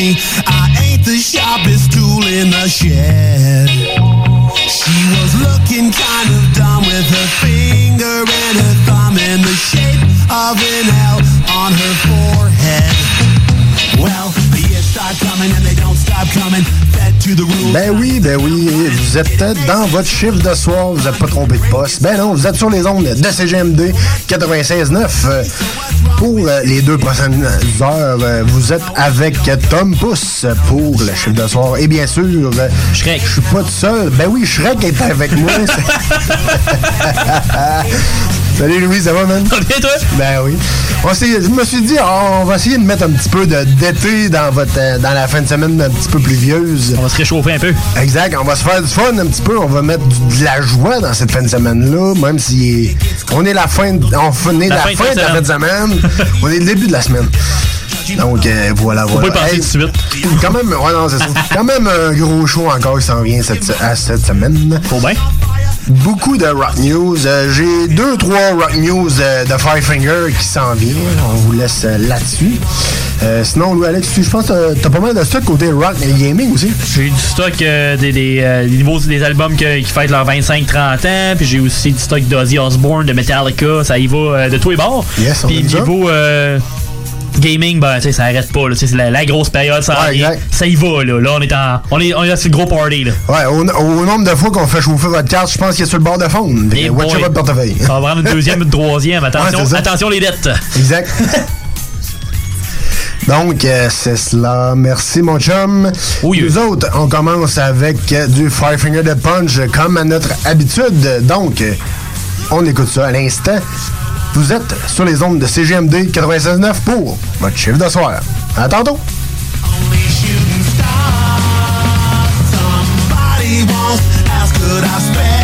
me. I ain't the sharpest tool in the shed. She was looking kind of dumb with her finger and her thumb in the shape of an L on her forehead. Well, Ben oui, ben oui, vous êtes dans votre chiffre de soir, vous n'êtes pas trompé de poste. Ben non, vous êtes sur les ondes de CGMD 96.9. Euh, Pour euh, les deux prochaines heures, euh, vous êtes avec Tom Pousse pour le chiffre de soir. Et bien sûr, euh, Shrek. je suis pas tout seul. Ben oui, Shrek est avec moi. Salut Louis, ça va, man? Ça va bien, toi? Ben oui. On je me suis dit, on va essayer de mettre un petit peu de- d'été dans votre euh, dans la fin de semaine un petit peu pluvieuse. On va se réchauffer un peu. Exact, on va se faire du fun un petit peu, on va mettre du- de la joie dans cette fin de semaine-là, même si on est la fin de, on est la, fin, de la fin de semaine, on est le début de la semaine. Donc euh, voilà, Faut voilà. pas y Hey, tout de suite. Quand même, ouais, non, c'est ça. Quand même un gros show encore qui s'en vient cette, à cette semaine. Faut bien. Beaucoup de rock news. Euh, J'ai deux, trois rock news euh, de Firefinger qui s'en viennent. On vous laisse euh, là-dessus. Sinon, Louis Alex, tu- je pense que t'as pas mal de stock côté rock et gaming aussi. J'ai eu du stock des, des, des albums que- qui fêtent leurs 25-30 ans. Puis j'ai aussi du stock d'Ozzy Osbourne, de Metallica. Ça y va de tous les bords. Yes, on Puis niveau euh, gaming, ben, tu sais, ça arrête pas. C'est la, la grosse période, ça, Ouais, exact. ça y va. Là, là on est en, on est, on est là sur le gros party. Là. Ouais, au, au nombre de fois qu'on fait chauffer votre carte, je pense qu'il est sur le bord de fond. Eh Watch votre portefeuille. Ça va prendre une deuxième, une troisième. Attention, Ouais, attention les dettes. Exact. Donc, euh, c'est cela. Merci, mon chum. Oui. Nous autres, on commence avec euh, du Firefinger de Punch, comme à notre habitude. Donc, on écoute ça à l'instant. Vous êtes sur les ondes de CGMD 96.9 pour votre chiffre de soir. À tantôt. Somebody once asked, could I spare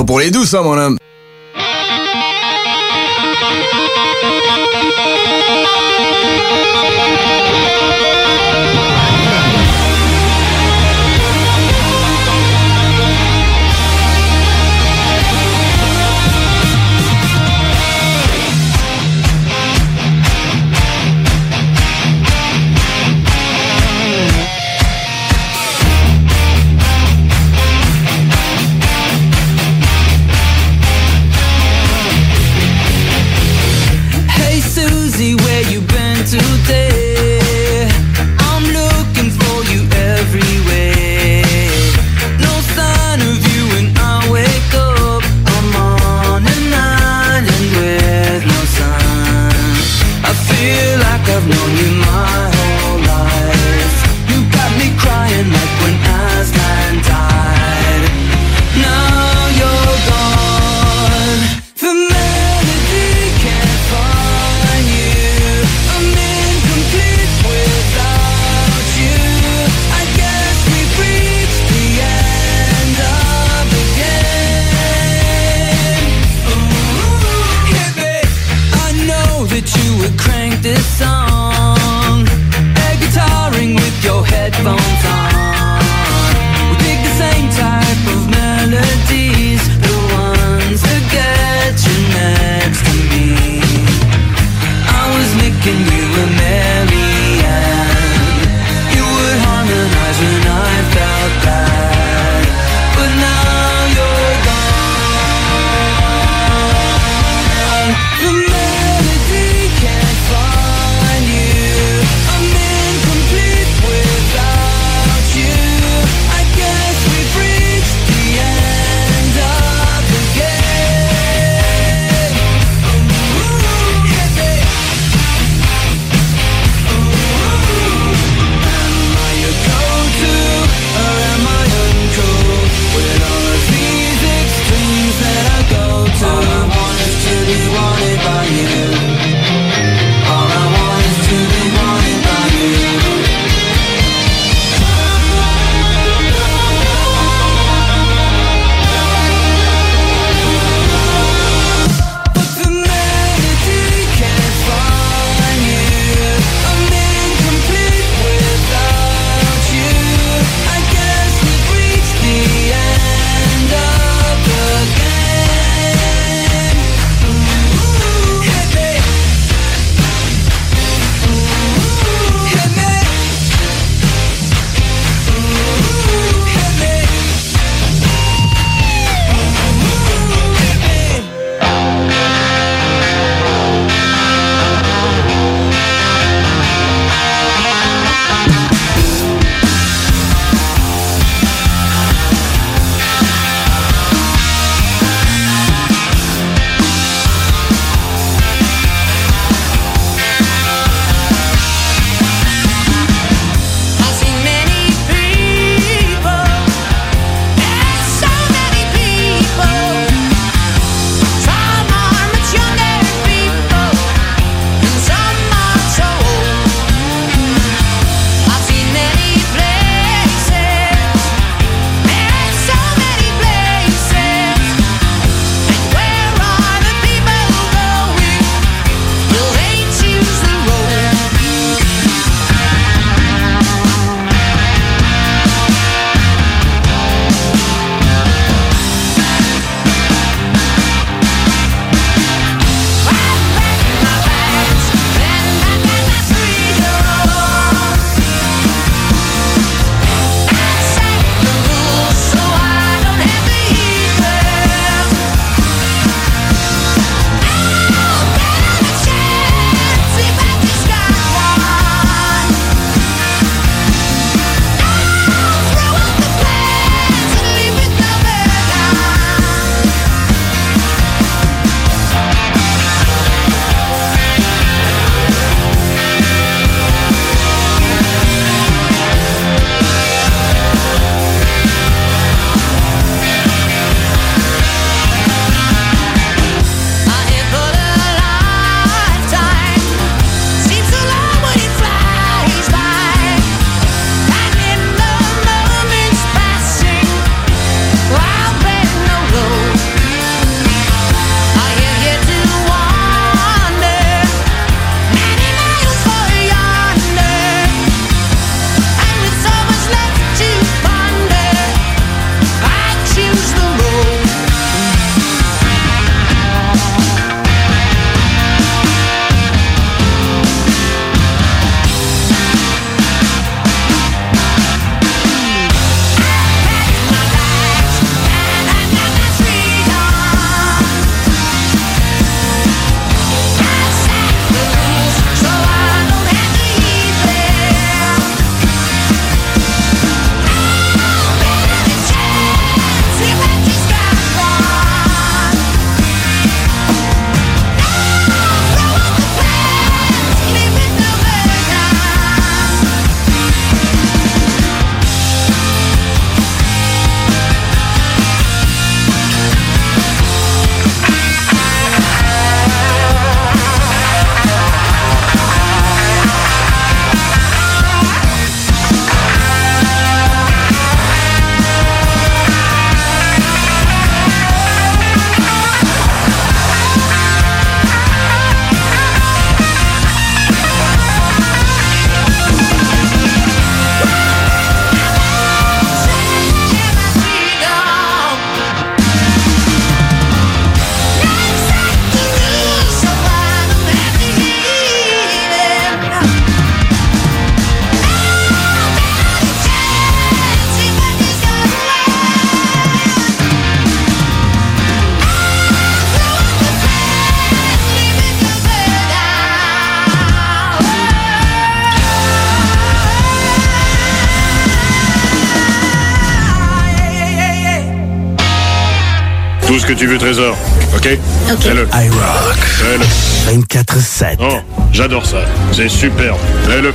pas pour les doux, ça, mon homme. Tu veux, Trésor. OK? OK. Fais-le. iRock. Fais-le. 24-7. Oh, j'adore ça. C'est superbe. Fais-le.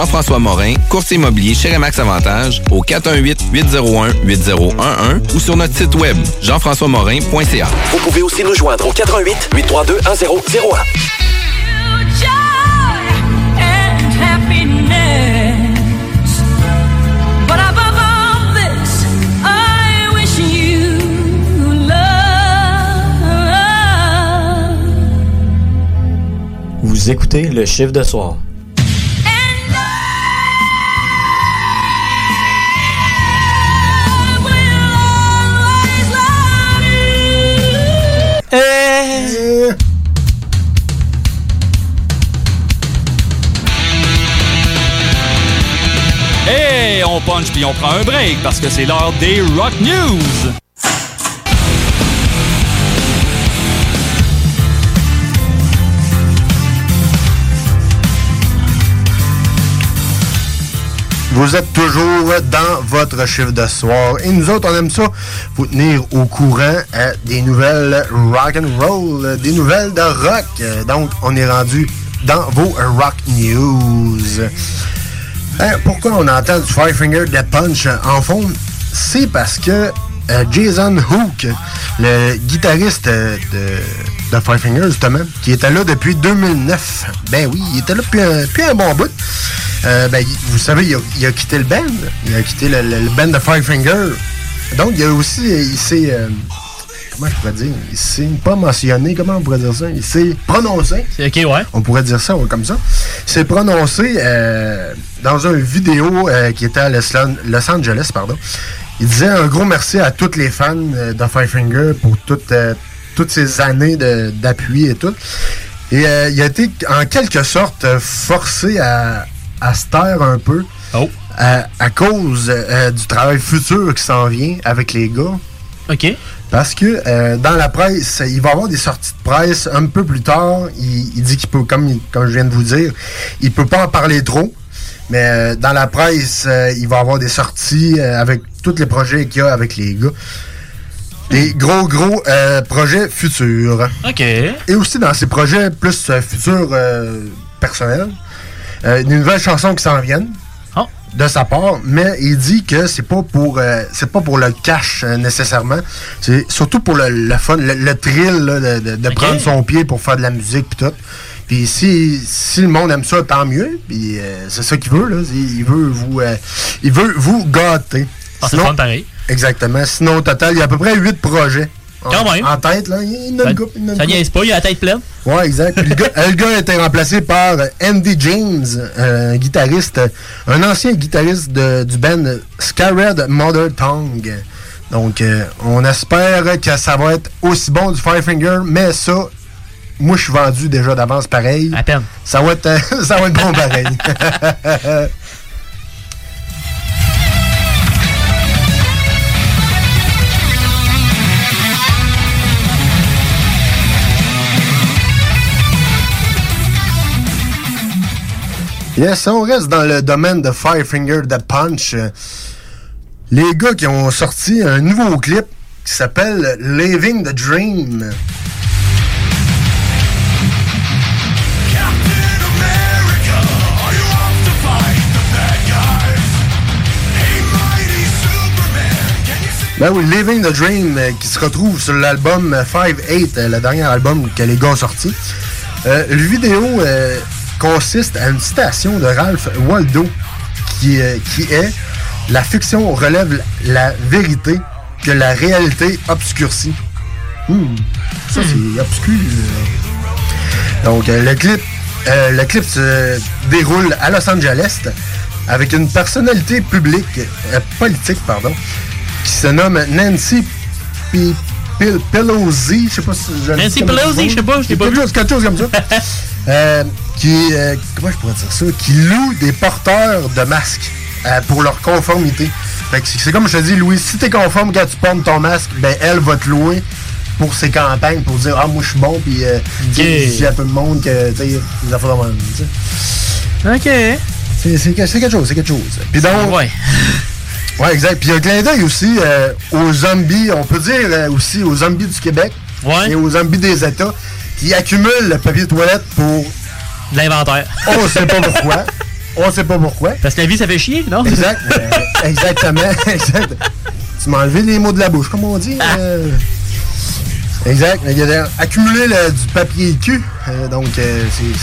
Jean-François Morin, courtier immobilier chez Remax Avantage, au 418-801-8011 ou sur notre site web, jean-françois-morin.ca. Vous pouvez aussi nous joindre au 88 832 1001. Vous écoutez le chiffre de soir. Hey, on punch puis on prend un break parce que c'est l'heure des Rock News. Vous êtes toujours dans votre chiffre de soir. Et nous autres, on aime ça, vous tenir au courant euh, des nouvelles rock and roll, des nouvelles de rock. Donc, on est rendu dans vos rock news. Hein, pourquoi on entend du Five Finger Punch en fond? C'est parce que euh, Jason Hook, le guitariste de, de Five Finger, justement, qui était là depuis 2009. Ben oui, il était là depuis un, depuis un bon bout. Euh, ben, vous savez, il a, il a quitté le band. Il a quitté le, le- le band de Five Finger. Donc, il a aussi, il s'est... euh, comment je pourrais dire? Il s'est pas mentionné, comment on pourrait dire ça? Il s'est prononcé. OK, ouais. On pourrait dire ça ouais, comme ça. Il s'est prononcé euh, dans une vidéo qui était à Los, Los Angeles, pardon. Il disait un gros merci à tous les fans de Five Finger pour toutes, euh, toutes ces années d'appui et tout. Et euh, il a été en quelque sorte euh, forcé à, à se taire un peu à, à cause euh, du travail futur qui s'en vient avec les gars. OK. Parce que euh, dans la presse, il va y avoir des sorties de presse un peu plus tard. Il, il dit qu'il peut, comme, comme je viens de vous dire, il peut pas en parler trop. Mais euh, dans la presse, euh, il va y avoir des sorties euh, avec tous les projets qu'il y a avec les gars. Des gros, gros euh, projets futurs. OK. Et aussi dans ces projets plus euh, futurs euh, personnels, euh, des nouvelles chansons qui s'en viennent de sa part, mais il dit que c'est pas pour euh, c'est pas pour le cash euh, nécessairement, c'est surtout pour le, le fun, le, le thrill là, de, de- de prendre son pied pour faire de la musique puis tout. Puis si, si le monde aime ça, tant mieux. Puis euh, c'est ça qu'il veut là, il veut vous euh, il veut vous gâter. Ah, c'est Sinon- fun pareil. Exactement. Sinon au total, il y a à peu près 8 projets. En, Quand même. en tête là, il y en a une il y en a Ça niaise pas, il a la tête pleine. Ouais, exact. Puis le, gars, euh, le gars a été remplacé par Andy James, un guitariste, euh, un ancien guitariste de- du band Skyred Mother Tongue. Donc, euh, on espère que ça va être aussi bon du Five Finger, mais ça, moi, je suis vendu déjà d'avance pareil. À peine. Ça va être, euh, ça va être bon pareil. Yes, on reste dans le domaine de Five Finger Dead Punch. Les gars qui ont sorti un nouveau clip qui s'appelle Living the Dream. Ben oui, Living the Dream, euh, qui se retrouve sur l'album 5-8, euh, le dernier album que les gars ont sorti. Euh, le vidéo euh, consiste à une citation de Ralph Waldo qui, euh, qui est La fiction relève la vérité que la réalité obscurcit. Hmm, Ça, c'est obscur. euh. Donc, euh, le clip, euh, le clip se déroule à Los Angeles avec une personnalité publique, euh, politique, pardon, qui se nomme Nancy P- Pel- Pelosi. Je sais pas si je Nancy Pelosi, je sais pas, je l'ai pas quelque vu. chose, quelque chose comme ça. Qui, euh, comment je pourrais dire ça? Qui loue des porteurs de masques euh, pour leur conformité. Fait que c'est comme je te dis, Louis, si t'es conforme quand tu portes ton masque, ben elle va te louer pour ses campagnes, pour dire Ah, moi je suis bon, puis euh, dis à tout le monde que tu sais, les affaires tu sais. Ok. C'est c'est que- c'est quelque chose, c'est quelque chose. Puis donc. Ouais. Ouais, exact. Puis un clin d'œil aussi euh, aux zombies, on peut dire euh, aussi aux zombies du Québec et aux zombies des États qui accumulent le papier de toilette pour. L'inventaire. On sait pas pourquoi. On sait pas pourquoi. Parce que la vie, ça fait chier, non? Exact. euh, exactement. exact. Tu m'as enlevé les mots de la bouche, comme on dit. euh. Exact. Il y a accumulé le- du papier cul. euh, donc, euh, c'est.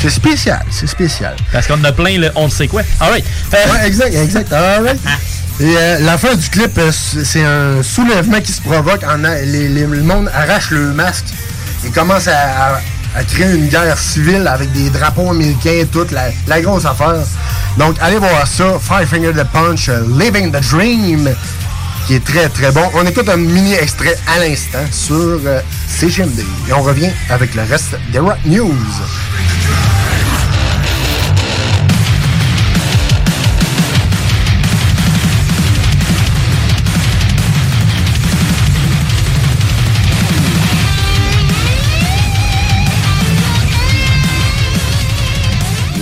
C'est spécial, c'est spécial. Parce qu'on a plein, le on ne sait quoi. Alright. Ouais, exact, exact. Alright. Et euh, la fin du clip, euh, c'est c'est un soulèvement qui se provoque. En, a- les- les- le monde arrache le masque et commence à, à- à créer une guerre civile avec des drapeaux américains, toute la, la grosse affaire. Donc, allez voir ça. Five Finger the Punch, euh, Living the Dream, qui est très très bon. On écoute un mini extrait à l'instant sur euh, CGMD. Et on revient avec le reste des Rock News.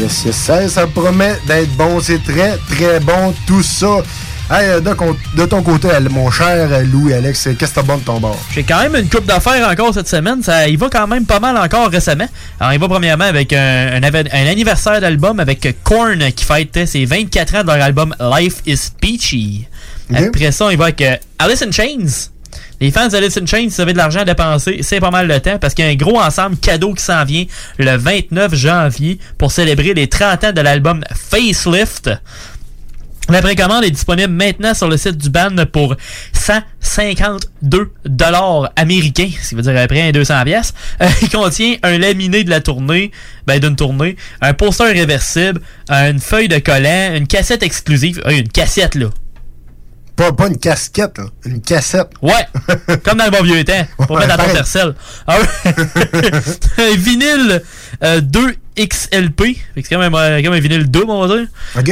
Yes, yes, ça, ça promet d'être bon. C'est très, très bon, tout ça. Hey, de, ton côté, mon cher Louis Alex, qu'est-ce que t'as bon de ton bord? J'ai quand même une coupe d'affaires encore cette semaine. Ça, il va quand même pas mal encore récemment. Alors, il va premièrement avec un, un ave- un anniversaire d'album avec Korn qui fête ses 24 ans de leur album Life is Peachy. Après ça, il va avec euh, Alice in Chains. Les fans d'Alice in Chains, si vous avez de l'argent à dépenser, c'est pas mal le temps parce qu'il y a un gros ensemble cadeau qui s'en vient le 29 janvier pour célébrer les 30 ans de l'album Facelift. La précommande est disponible maintenant sur le site du band pour 152 dollars américains, ce qui veut dire à peu près 200 pièces. il contient un laminé de la tournée, ben d'une tournée, un poster réversible, une feuille de collant, une cassette exclusive, euh, une cassette là. Pas, pas une casquette, là, une cassette. Ouais, comme dans le bon vieux temps, pour Ouais, mettre à ton tercel. Ah ouais. un vinyle euh, 2XLP, Fait que c'est quand même, euh, comme un vinyle double, on va dire.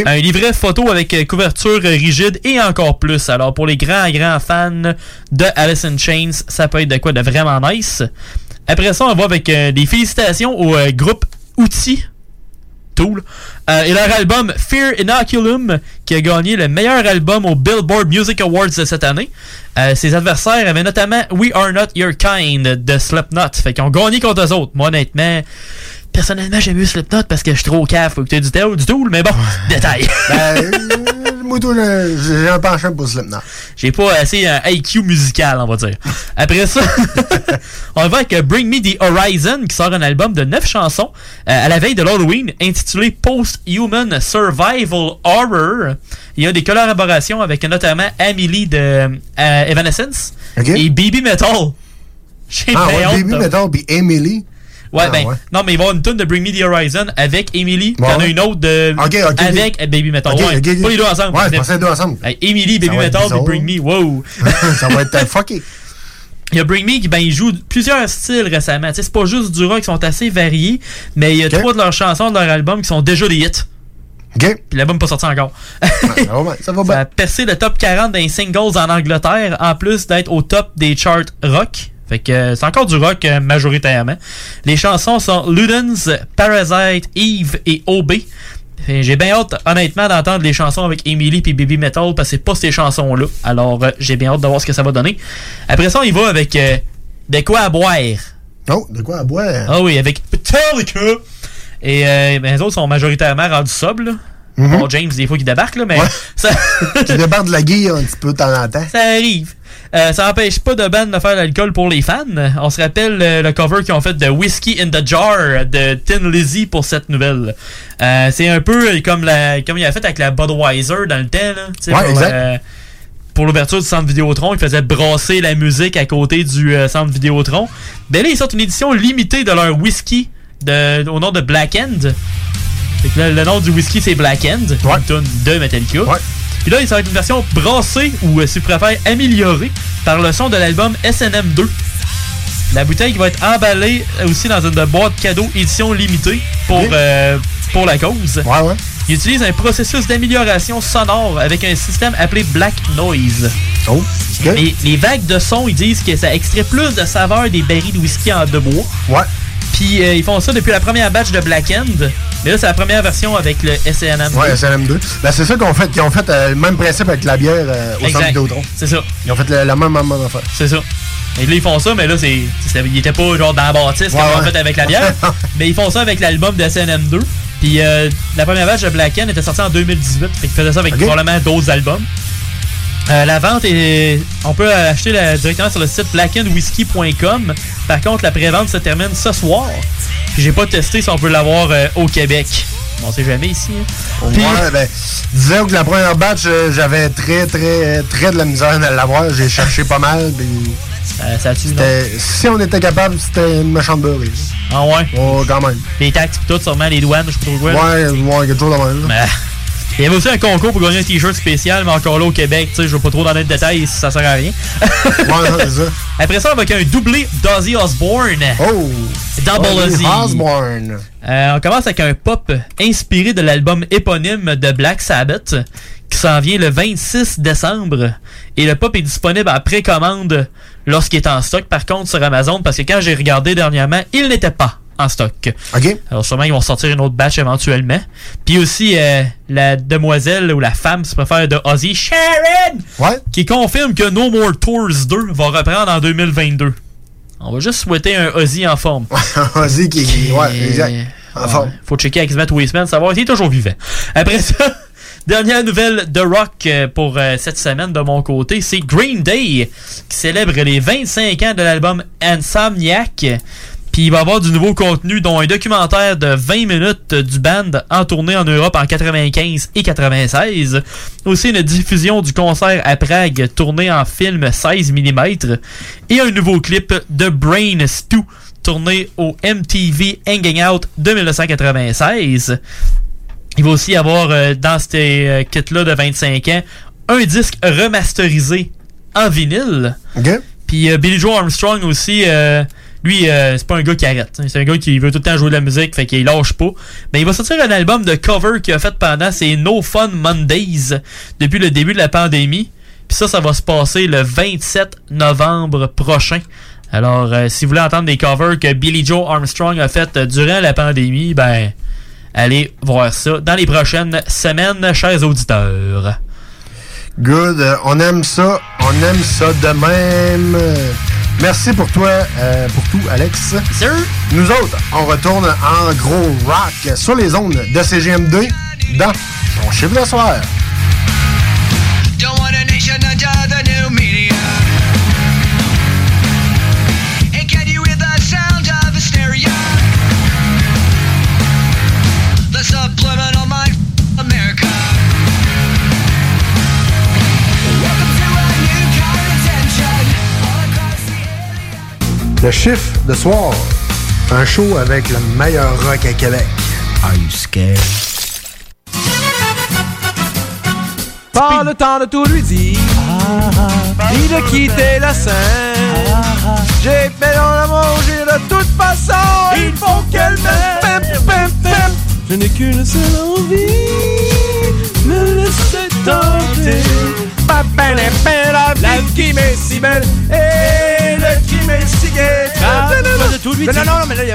Un livret photo avec euh, couverture euh, rigide et encore plus. Alors pour les grands, grands fans de Alice in Chains, ça peut être de quoi de vraiment nice. Après ça, on va avec euh, des félicitations au euh, groupe Outils. Euh, et leur album Fear Inoculum, qui a gagné le meilleur album au Billboard Music Awards de cette année. Euh, ses adversaires avaient notamment We Are Not Your Kind de Slipknot. Fait qu'ils ont gagné contre eux autres. Moi, honnêtement, personnellement, j'aime mieux Slipknot parce que je suis trop caf pour écouter du Tool, du Tool, mais bon, détail. Ben, euh, moi, le- j'ai un penchant pour Slipknot. J'ai pas assez un IQ musical, on va dire. Après ça, on va avec euh, Bring Me the Horizon, qui sort un album de 9 chansons euh, à la veille de l'Halloween, intitulé Post-Human Survival Horror. Il y a des collaborations avec notamment Amelie de euh, Evanescence et Baby Metal. J'ai Ah ouais, de- Metal puis Emily. Ouais, Ah, ben, ouais. non, mais il va y avoir une tune de Bring Me the Horizon avec Emily, il y en a une autre de, avec. Baby Metal. Ouais, pas les deux ensemble. Ouais, je pensais les deux ensemble. Hey, Emily, Ça Baby Metal, puis. Bring Me, wow. ça va être euh, fucké. Il y a Bring Me qui ben, il joue plusieurs styles récemment. Tu sais, C'est pas juste du rock qui sont assez variés, mais il y a trois de leurs chansons de leur album qui sont déjà des hits. OK. Puis l'album n'est pas sorti encore. ça va bien, ça va Ça a percé le top 40 des singles en Angleterre, en plus d'être au top des charts rock. Fait que euh, c'est encore du rock euh, majoritairement. Les chansons sont Ludens, Parasite, Eve et OB. J'ai bien hâte, honnêtement, d'entendre les chansons avec Emily puis Baby Metal parce que c'est pas ces chansons-là. Alors, euh, j'ai bien hâte de voir ce que ça va donner. Après ça, on y va avec euh, De quoi à boire? Oh, de quoi à boire? Ah oui, avec Metallica. Et euh, ben, les autres sont majoritairement rendus sobres. là. Mhm. Bon, James, des fois, qui débarque, là, mais ça, Tu débarques de la guille un petit peu de temps en temps. ça arrive. Euh, ça n'empêche pas de ban de faire l'alcool pour les fans. On se rappelle euh, le cover qu'ils ont fait de Whiskey in the Jar de Tin Lizzy pour cette nouvelle. Euh, c'est un peu comme la comme il a fait avec la Budweiser dans le temps. Là, Ouais, pour, exact. pour l'ouverture du centre Vidéotron, il faisait brasser la musique à côté du centre Vidéotron. Ben là, ils sortent une édition limitée de leur whisky de, au nom de Black End. Là, le nom du whisky, c'est Black End, une tune de Metallica. Puis là, ça va être une version brassée ou, euh, si vous préférez, améliorée par le son de l'album SNM2. La bouteille qui va être emballée euh, aussi dans une boîte cadeau édition limitée pour, euh, pour la cause. Il utilise un processus d'amélioration sonore avec un système appelé Black Noise. Oh, les, les vagues de son, ils disent que ça extrait plus de saveur des barils de whisky en de bois. Ouais. Puis euh, ils font ça depuis la première batch de Black End. Mais là, c'est la première version avec le SNM. Ouais, SNM2. Ben, c'est ça qu'ils ont fait. Ils ont fait euh, le même principe avec la bière euh, au centre Vidéotron. C'est ça. Ils ont fait le- la même, même, même affaire. C'est ça. Et là, ils font ça, mais là, c'est, c'est- ils étaient pas genre dans la bâtisse comme Ouais, ils ont ouais. fait avec la bière. mais ils font ça avec l'album de SNM2. Puis euh, la première batch de Black End était sortie en 2018. Fait qu'ils faisaient ça avec probablement d'autres albums. Euh, la vente est. On peut acheter la- directement sur le site blackandwhisky.com. Par contre, la pré-vente se termine ce soir. J'ai pas testé si on peut l'avoir euh, au Québec. Bon, on sait jamais ici. hein. Puis- Ouais, ben, disons que la première batch, euh, j'avais très, très, très de la misère à l'avoir. J'ai cherché pas mal. puis ça si on était capable, c'était une méchante beurrée. Ah ouais? Oh, quand même. Les taxes pis tout, sûrement les douanes, je sais pas trop quoi. Ouais, ouais, quelque chose de même. là. Mais, il y avait aussi un concours pour gagner un t-shirt spécial, mais encore là au Québec, tu sais, je vais pas trop dans les détails, ça sert à rien. ouais, c'est ça. Après ça, avec un doublé d'Ozzy Osbourne. Oh! Double Ozzy Ozzy. Osbourne. Euh, on commence avec un pop inspiré de l'album éponyme de Black Sabbath, qui s'en vient le 26 décembre. Et le pop est disponible à précommande lorsqu'il est en stock, par contre, sur Amazon, parce que quand j'ai regardé dernièrement, il n'était pas en stock. OK. Alors sûrement ils vont sortir une autre batch éventuellement. Puis aussi euh, la demoiselle ou la femme, si tu préfères, de Ozzy, Sharon, ouais. qui confirme que No More Tours 2 va reprendre en 2022. On va juste souhaiter un Ozzy en forme. Ozzy qui. Ouais, exact. En Ouais, forme. Faut checker avec les semaines, savoir s'il est toujours vivant. Après ça, dernière nouvelle de rock euh, pour euh, cette semaine de mon côté, c'est Green Day qui célèbre les 25 ans de l'album Insomniac. Puis il va y avoir du nouveau contenu, dont un documentaire de 20 minutes du band en tournée en Europe en 95 et 96. Aussi une diffusion du concert à Prague tourné en film 16 mm. Et un nouveau clip de Brain Stew tourné au MTV Hanging Out de 1996. Il va aussi y avoir euh, dans ces euh, kits-là de 25 ans un disque remasterisé en vinyle. Puis euh, Billy Joe Armstrong aussi, euh, lui, euh, c'est pas un gars qui arrête. C'est un gars qui veut tout le temps jouer de la musique, fait qu'il lâche pas. Mais il va sortir un album de cover qu'il a fait pendant ses No Fun Mondays depuis le début de la pandémie. Puis ça, ça va se passer le 27 novembre prochain. Alors, euh, si vous voulez entendre des covers que Billy Joe Armstrong a fait euh, durant la pandémie, ben, allez voir ça dans les prochaines semaines, chers auditeurs. Good. Euh, on aime ça. On aime ça de même. Merci pour toi, euh, pour tout, Alex. Nous autres, on retourne en gros rock sur les ondes de CGM2 dans ton chiffre de soir. Don't want a nation Le chiffre de soir. Un show avec le meilleur rock à Québec. Are you scared? Pas le temps de tout lui dire, ni de quitter la scène. J'ai fait dans la manger de toute façon, il faut qu'elle m'aime. Je n'ai qu'une seule envie, me laisser tenter. La vie qui m'est si belle et le non, non, non, mais là, il y.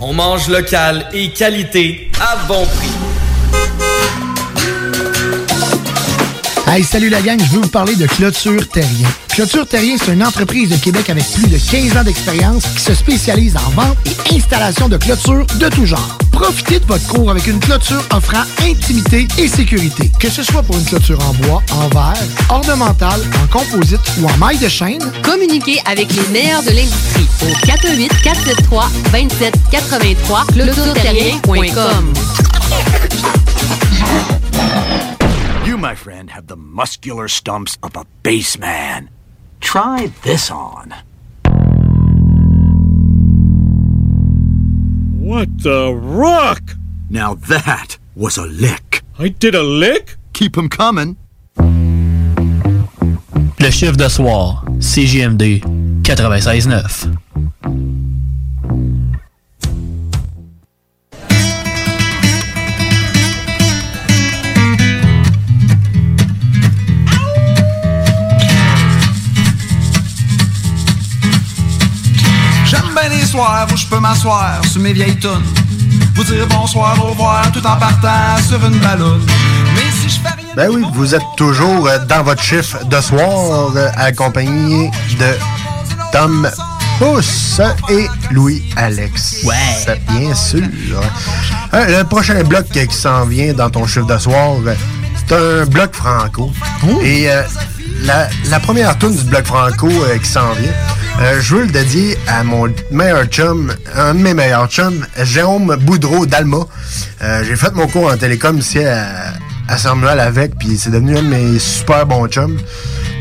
On mange local et qualité à bon prix. Hey, salut la gang, je veux vous parler de Clôture Terrien. Clôture Terrien, c'est une entreprise de Québec avec plus de 15 ans d'expérience qui se spécialise en vente et installation de clôtures de tout genre. Profitez de votre cours avec une clôture offrant intimité et sécurité. Que ce soit pour une clôture en bois, en verre, ornementale, en composite ou en maille de chaîne, Communiquez avec les meilleurs de l'industrie au 418 473 2783 clôtureterrien.com. You, my friend, have the muscular stumps of a baseman. Try this on. What the rock? Now that was a lick. I did a lick? Keep 'em coming. Le chiffre de soir, CGMD 96.9. soirs où je peux m'asseoir sur mes vieilles tunes. Vous dire bonsoir, au revoir, tout en partant sur une ballonne. Mais si je fais rien. Ben oui, vous êtes toujours dans votre chiffre de soir, accompagné de Tom Pousse et Louis-Alex. Ouais. Bien sûr. Euh, le prochain bloc qui s'en vient dans ton chiffre de soir, c'est un bloc franco. Et euh, la, la première tune du bloc franco euh, qui s'en vient, euh, je veux le dédier à mon meilleur chum, un de mes meilleurs chums, Jérôme Boudreau d'Alma. Euh, J'ai fait mon cours en télécom ici à, à Saint-Manuel avec, puis c'est devenu un de mes super bons chums.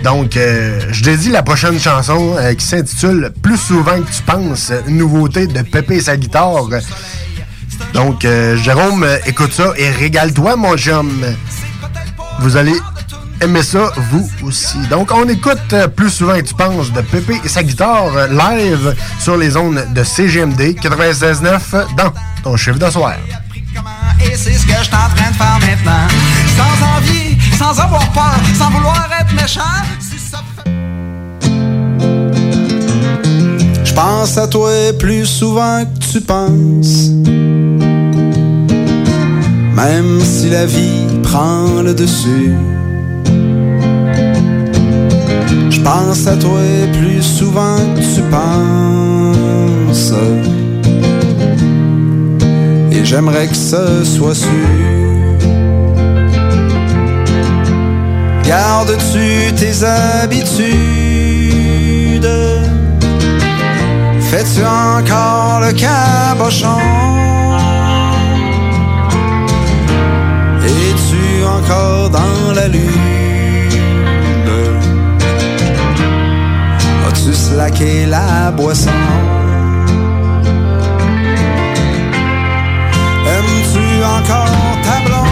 Donc, euh, je dédie la prochaine chanson euh, qui s'intitule Plus souvent que tu penses, une nouveauté de Pépé et sa guitare. Donc, Jérôme, écoute ça et régale-toi, mon chum. Vous allez aimer ça, vous aussi. Donc, on écoute euh, Plus souvent que tu penses de Pépé et sa guitare euh, live sur les ondes de CGMD 96.9 dans ton chiffre de soir. Et c'est ce que je suis en train de faire maintenant. Sans envie, sans avoir peur, sans vouloir être méchant. Si ça Je pense à toi plus souvent que tu penses. Même si la vie prend le dessus. Je pense à toi plus souvent que tu penses. Et j'aimerais que ce soit sûr. Gardes-tu tes habitudes? Fais-tu encore le cabochon? Es-tu encore dans la lune? As-tu slacké la boisson? Aimes-tu encore ta blonde?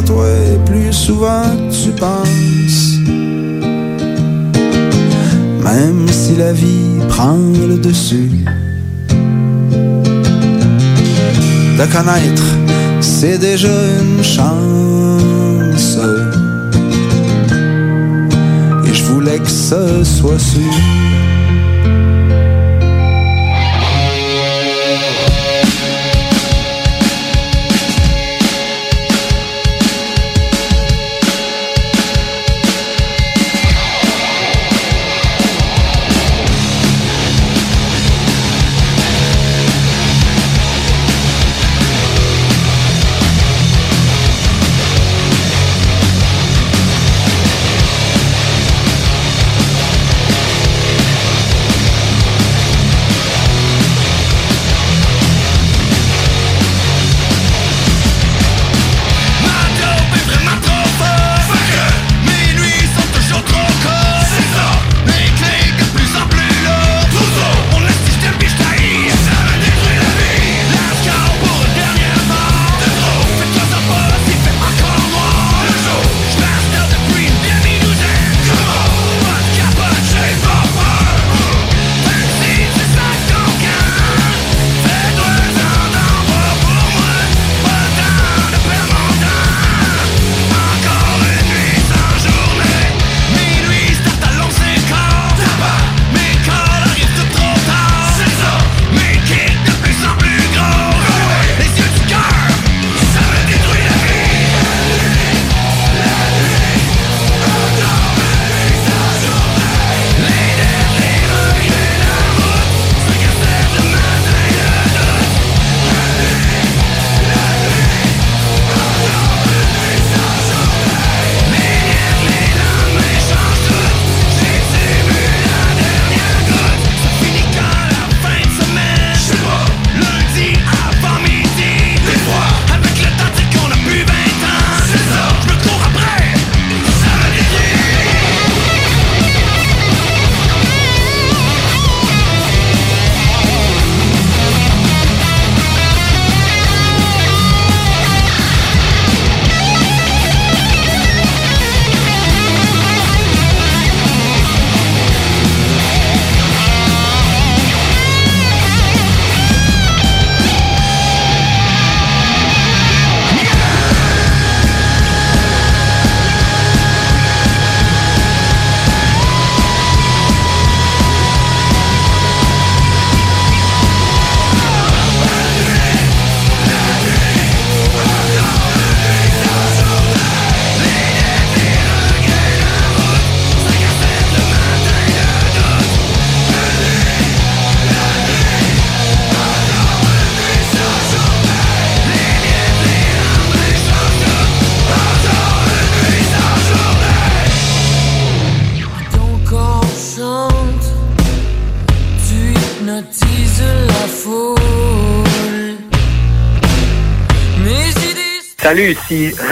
Toi plus souvent tu penses. Même si la vie prend le dessus. De connaître, c'est déjà une chance. Et je voulais que ce soit sûr.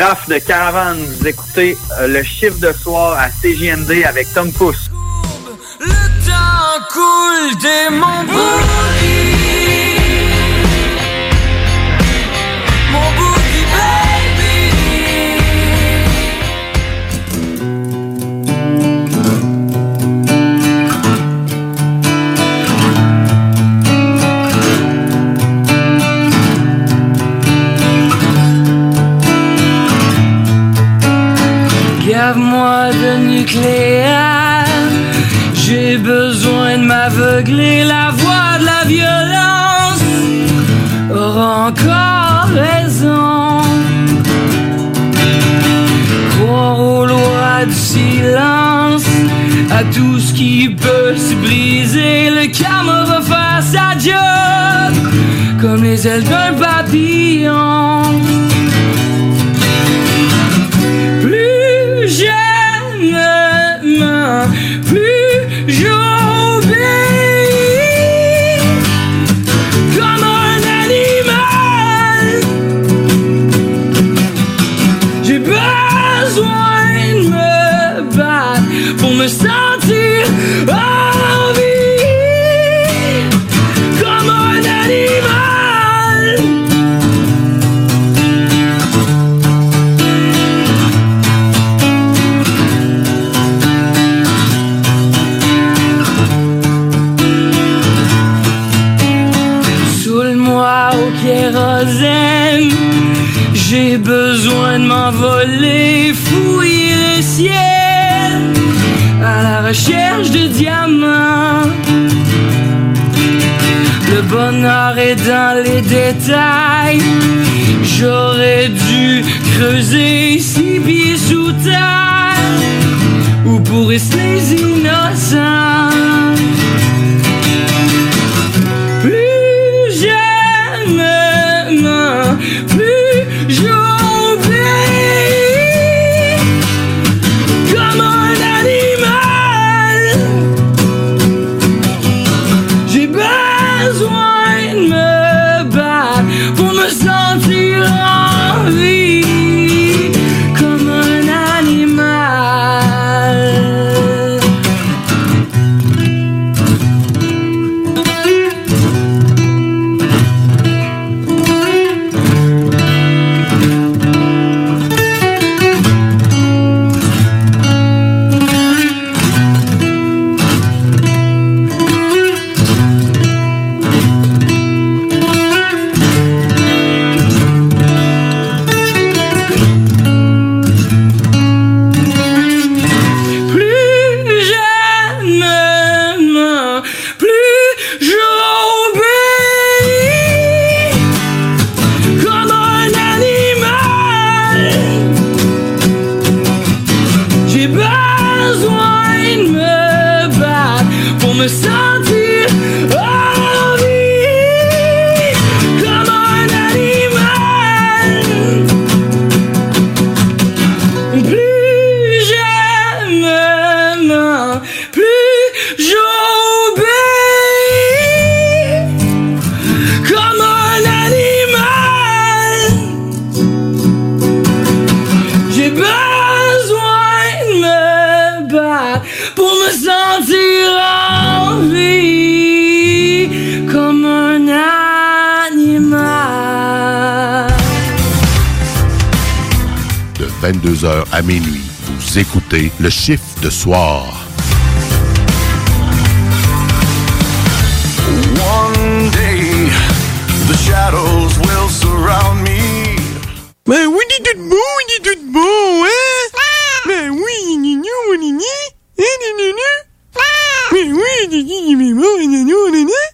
Raph de Caravane. Vous écoutez euh, le chiffre de soir à CJMD avec Tom Pousse. Comme les ailes bonheur est dans les détails. J'aurais dû creuser six pieds sous terre. Ou pour rester innocent. De soir. One day, the shadows will surround me. Ben oui, il est tout beau, il est tout beau, hein? Ben oui, il est mignon, il est mignon. Hein, il est mignon? Ben oui, il est mignon, il est mignon, il est mignon,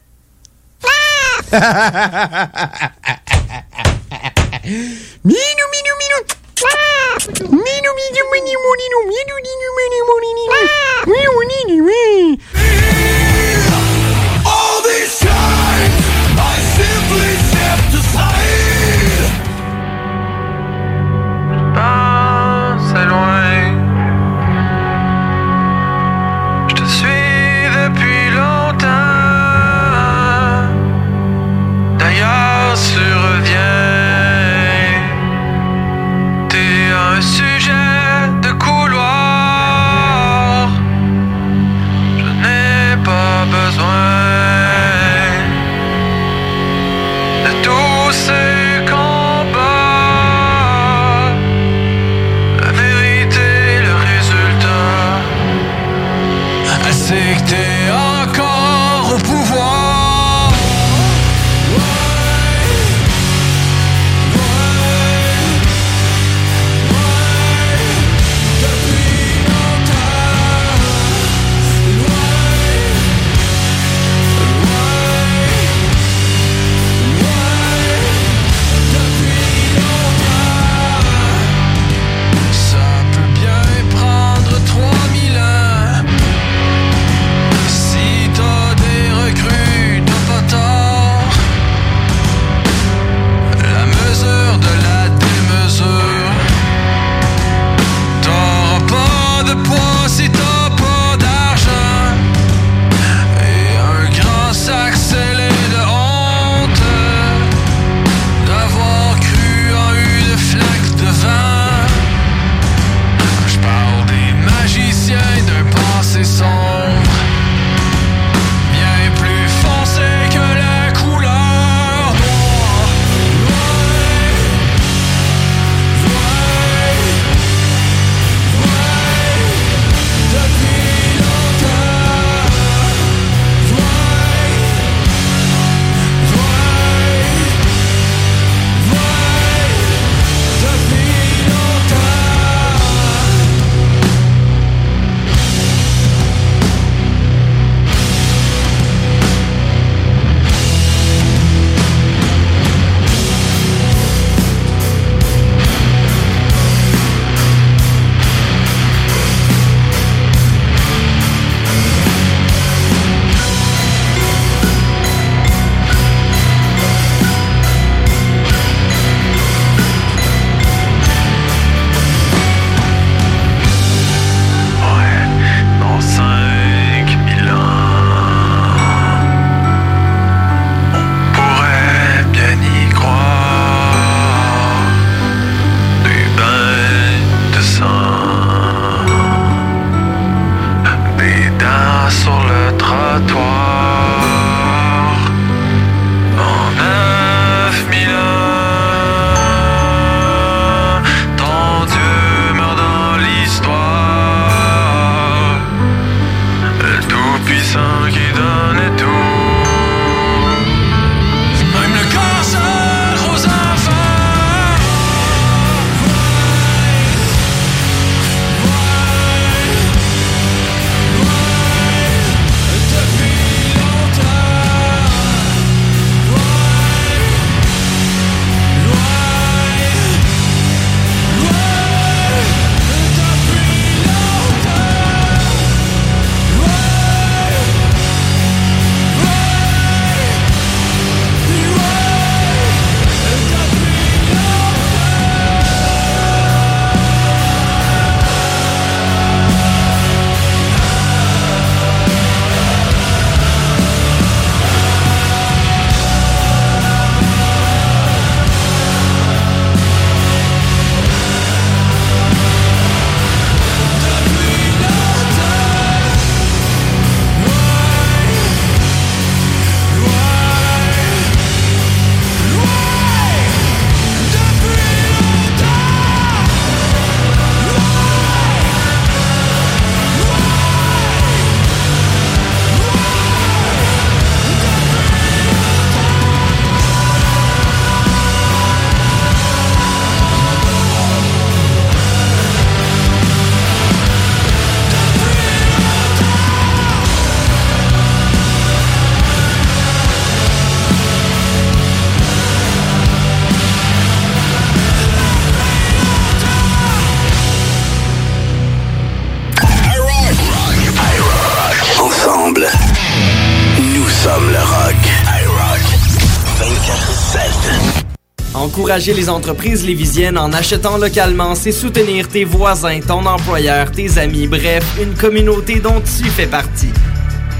Encourager les entreprises lévisiennes en achetant localement, c'est soutenir tes voisins, ton employeur, tes amis, bref, une communauté dont tu fais partie.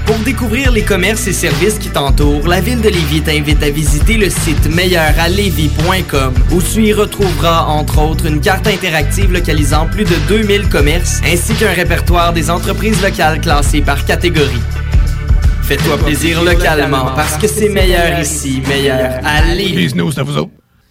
Pour découvrir les commerces et services qui t'entourent, la ville de Lévis t'invite à visiter le site meilleuralevis.com où tu y retrouveras entre autres une carte interactive localisant plus de 2000 commerces ainsi qu'un répertoire des entreprises locales classées par catégorie. Fais-toi plaisir localement parce que c'est meilleur ici, meilleur à Lévis.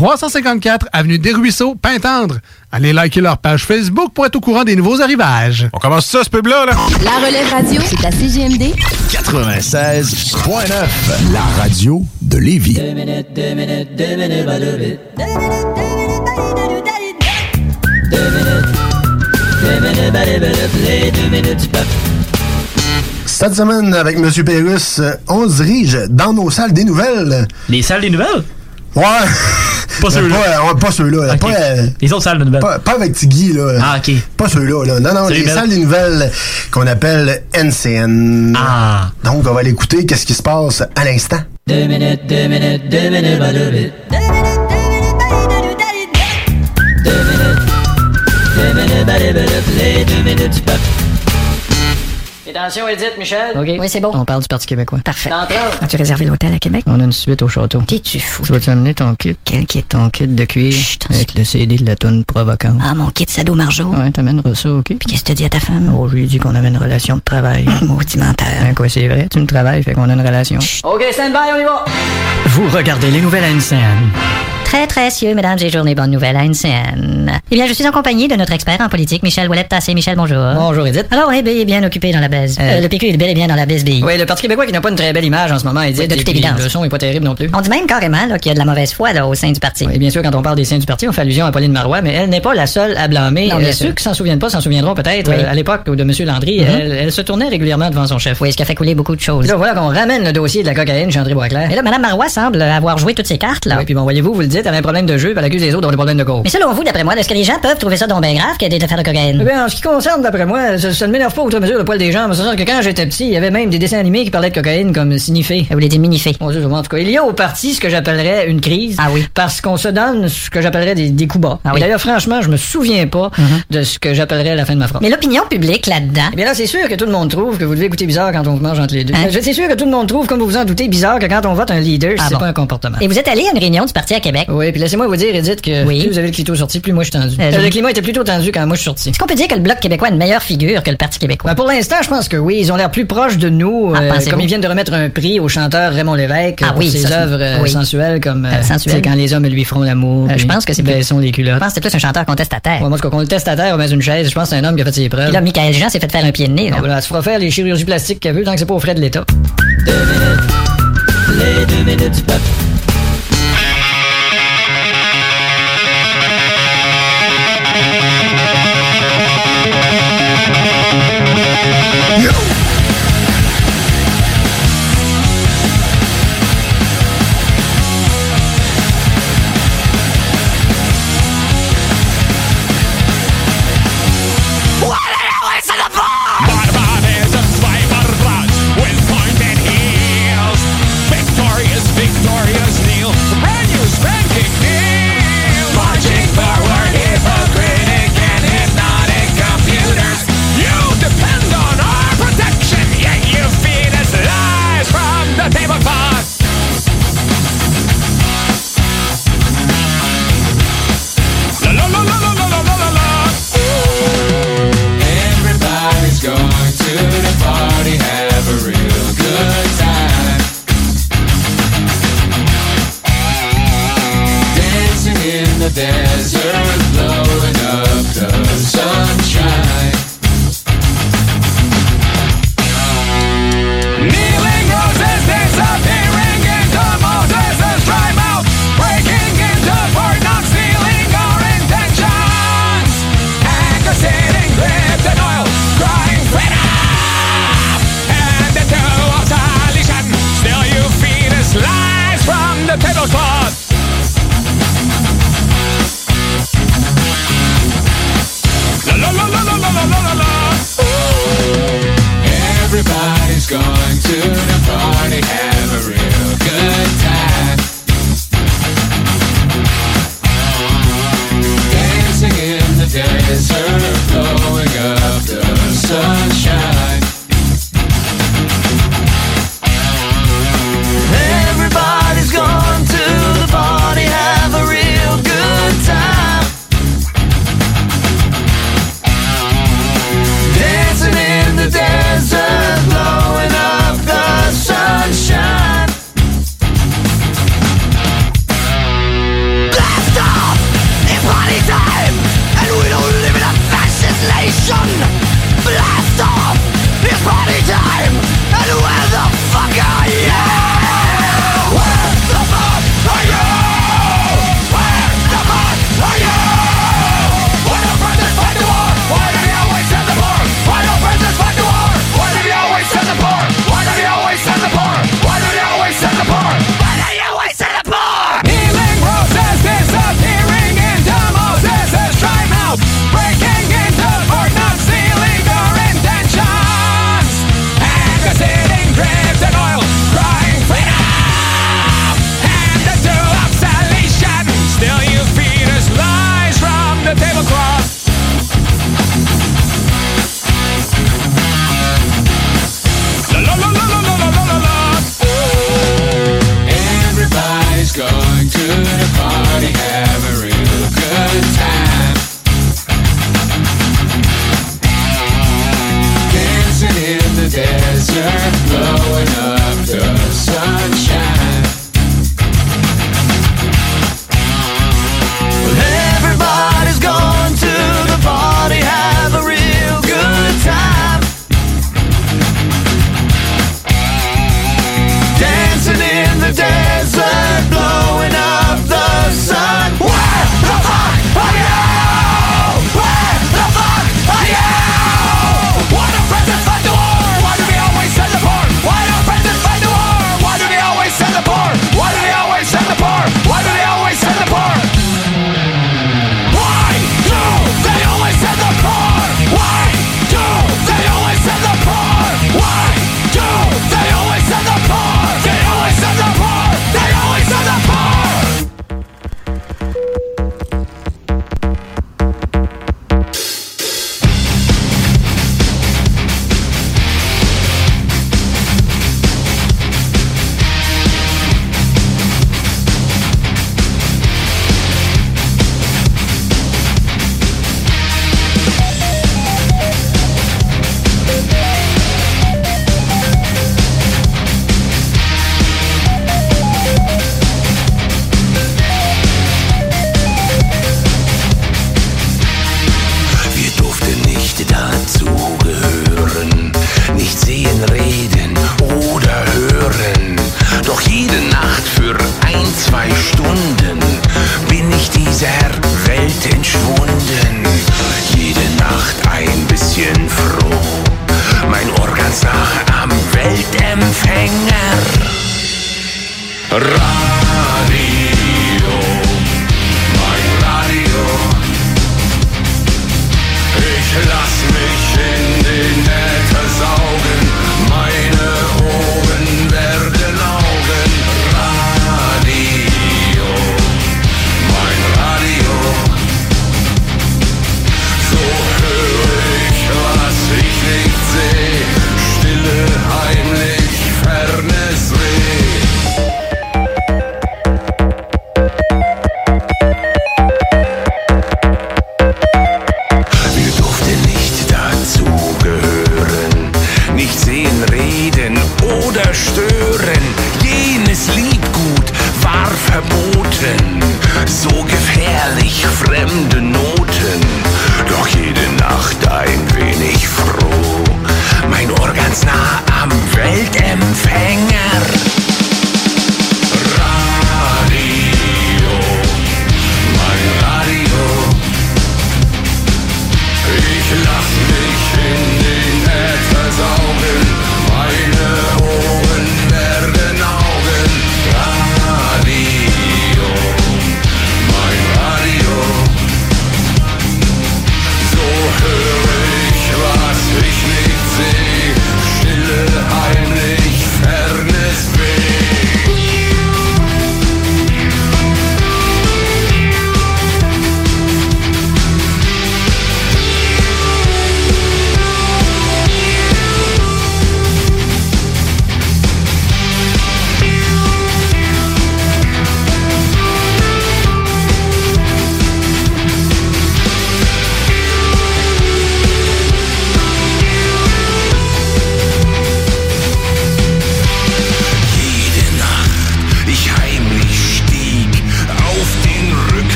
354 Avenue des Ruisseaux, Pintendre. Allez liker leur page Facebook pour être au courant des nouveaux arrivages. On commence ça, ce pub-là, là? La relève radio, c'est à CGMD 96.9, la radio de Lévis. Cette semaine, avec M. Pérus, on se dirige dans nos salles des nouvelles. Les salles des nouvelles? Ouais. Pas ceux-là. Pas, ouais, pas ceux-là. là. Ok. Pas, euh, Les autres salles de nouvelles. pas, pas avec Tiggy, là. Ah, OK. Pas ceux-là, là. Non, non, C'est les salles des nouvelles qu'on appelle NCN. Ah. Donc, on va aller écouter qu'est-ce qui se passe à l'instant. Deux minutes, deux minutes, deux minutes, deux minutes. Deux minutes, deux minutes, pas deux minutes, les deux minutes du peuple. Attention, Edith, Michel? OK. Oui, c'est bon. On parle du Parti québécois. Parfait. As-tu réservé l'hôtel à Québec? On a une suite au château. T'es-tu fou? Tu vas-tu amener ton kit? Quel kit? Ton kit de cuir avec le CD de la toune provocante. Ah, mon kit Sado Marjo. Ouais, t'amèneras ça, OK? Puis qu'est-ce que t'as dit à ta femme? Oh, je lui ai dit qu'on avait une relation de travail. Maudit menteur. Hein, quoi, c'est vrai? Tu me travailles, fait qu'on a une relation. OK, stand by, on y va. Vous regardez les nouvelles à NCN. Très précieux, mesdames et journées, bonne nouvelle à NCN. Eh bien, je suis en compagnie de notre expert en politique, Michel Ouellet-Tassé. Michel, bonjour. Bonjour, Edith. Alors, il est bien occupé dans la baise. Euh, le PQ est bel et bien dans la baise bille. Oui, le Parti québécois qui n'a pas une très belle image en ce moment, Edith. Oui, de toute évidence. Le son est pas terrible non plus. On dit même carrément là, qu'il y a de la mauvaise foi là, au sein du parti. Et bien sûr, quand on parle des saints du parti, on fait allusion à Pauline Marois, mais elle n'est pas la seule à blâmer. Non, bien Euh, sûr. ceux qui s'en souviennent pas s'en souviendront peut-être. Oui. Euh, à l'époque de M. Landry, Mhm. elle, elle se tournait régulièrement devant son chef. Oui, ce qui a fait couler beaucoup de choses. Là, voilà qu'on ramène le dossier de la cocaïne chez André Boisclair. Et là, Mme Marois semble avoir joué toutes ses cartes, là. Oui, puis bon, voyez-vous, vous le dites, a un problème de jeu, puis elle accuse les autres d'avoir des problèmes de coke. Mais selon vous, d'après moi, est-ce que les gens peuvent trouver ça donc bien grave qu'il y ait des affaires de cocaïne? Eh bien, en ce qui concerne, d'après moi, ça, ça ne m'énerve pas outre mesure le poil des gens, mais c'est sûr que quand j'étais petit, il y avait même des dessins animés qui parlaient de cocaïne comme dire minifé? Bon, en tout cas, il y a au parti ce que j'appellerais une crise. Ah oui. Parce qu'on se donne ce que j'appellerais des, des coups bas. Ah Et oui. D'ailleurs, franchement, je me souviens pas de ce que j'appellerais la fin de ma phrase. Mais l'opinion publique là-dedans? Eh bien là, c'est sûr que tout le monde trouve que vous devez goûter bizarre quand on mange entre les deux. Hein? C'est sûr que tout le monde trouve, comme vous vous en doutez, bizarre que quand on vote un leader, Ah c'est bon. pas un comportement. Et vous êtes allé à une réunion du parti à Québec? Oui, puis laissez-moi vous dire, Edith, que Oui. plus vous avez le clito sorti, plus moi je suis tendu. Euh, je- le climat était plutôt tendu quand moi je suis sorti. Est-ce qu'on peut dire que le Bloc québécois a une meilleure figure que le Parti québécois? Ben, pour l'instant, je pense que oui. Ils ont l'air plus proches de nous, Ah, euh, comme ils viennent de remettre un prix au chanteur Raymond Lévesque Ah pour oui, ses œuvres euh, oui. sensuelles comme Euh, sensuelles. tu sais, quand les hommes lui feront l'amour. Euh, je pense que c'est plus- baissons les Je culottes. pense que c'est plus un chanteur contestataire. Ouais, moi, qu'on le teste à terre, on met une chaise. Je pense que c'est un homme qui a fait ses preuves. Puis là, Michael Jean s'est fait faire un pied de nez. là. Voilà, elle se fera faire les chirurgies plastiques qu'elle veut tant que c'est pas aux frais de l'État. Les deux minutes du peuple. You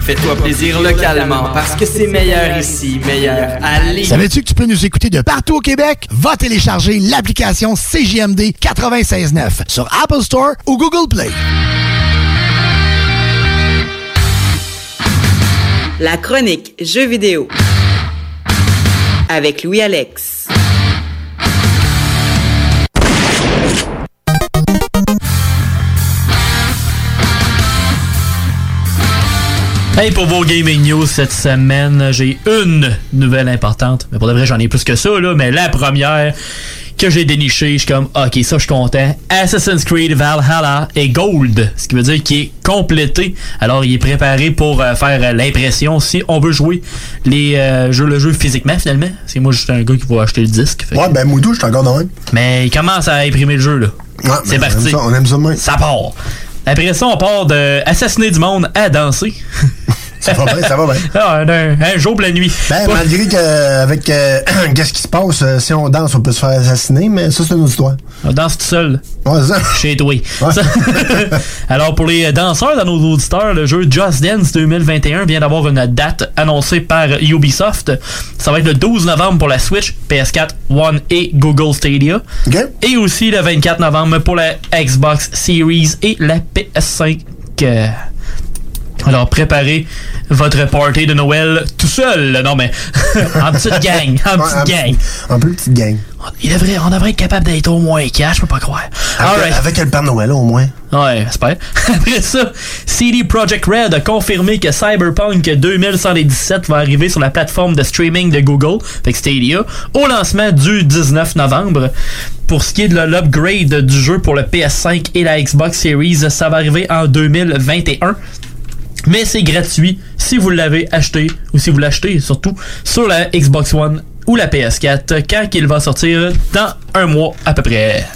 Fais-toi plaisir localement parce que c'est meilleur ici, meilleur à Lévis. Savais-tu que tu peux nous écouter de partout au Québec? Va télécharger l'application CJMD 96.9 sur Apple Store ou Google Play. La chronique Jeux vidéo avec Louis Alex. Hey, pour vos gaming news cette semaine, j'ai une nouvelle importante. Mais pour de vrai, j'en ai plus que ça, là. Mais la première que j'ai dénichée, je suis comme, ok, ça, je suis content. Assassin's Creed Valhalla est gold. Ce qui veut dire qu'il est complété. Alors, il est préparé pour euh, faire euh, l'impression si on veut jouer les euh, jeux, le jeu physiquement, finalement. C'est moi, juste un gars qui va acheter le disque. Que- Ouais, ben Moudou, je suis encore dans même. Mais il commence à imprimer le jeu, là. C'est ben, on parti. aime ça, on aime ça. Ça part. Après ça, on part de assassiner du monde à danser. Ça va bien, ça va bien. Ah, un, un jour pour la nuit. Ben, malgré que, avec euh, qu'est-ce qui se passe, euh, si on danse, on peut se faire assassiner, mais ça, c'est une autre histoire. On danse tout seul. Ouais, ça. Chez toi. Ça- Alors, pour les danseurs dans nos auditeurs, le jeu Just Dance 2021 vient d'avoir une date annoncée par Ubisoft. Ça va être le 12 novembre pour la Switch, PS4, One et Google Stadia. Et aussi le 24 novembre pour la Xbox Series et la PS5. Alors, préparez votre party de Noël tout seul. Non, mais en petite gang. En petite gang. Un peu petite gang. Il devrait, on devrait être capable d'être au moins 4, je peux pas croire. Avec, Alright. avec le Père Noël, au moins. Ouais, j'espère. Après ça, CD Projekt Red a confirmé que Cyberpunk 2117 va arriver sur la plateforme de streaming de Google, fait que Stadia, au lancement du 19 novembre. Pour ce qui est de l'upgrade du jeu pour le PS5 et la Xbox Series, ça va arriver en 2021. Mais c'est gratuit si vous l'avez acheté, ou si vous l'achetez surtout, sur la Xbox One ou la PS4 quand il va sortir dans un mois à peu près.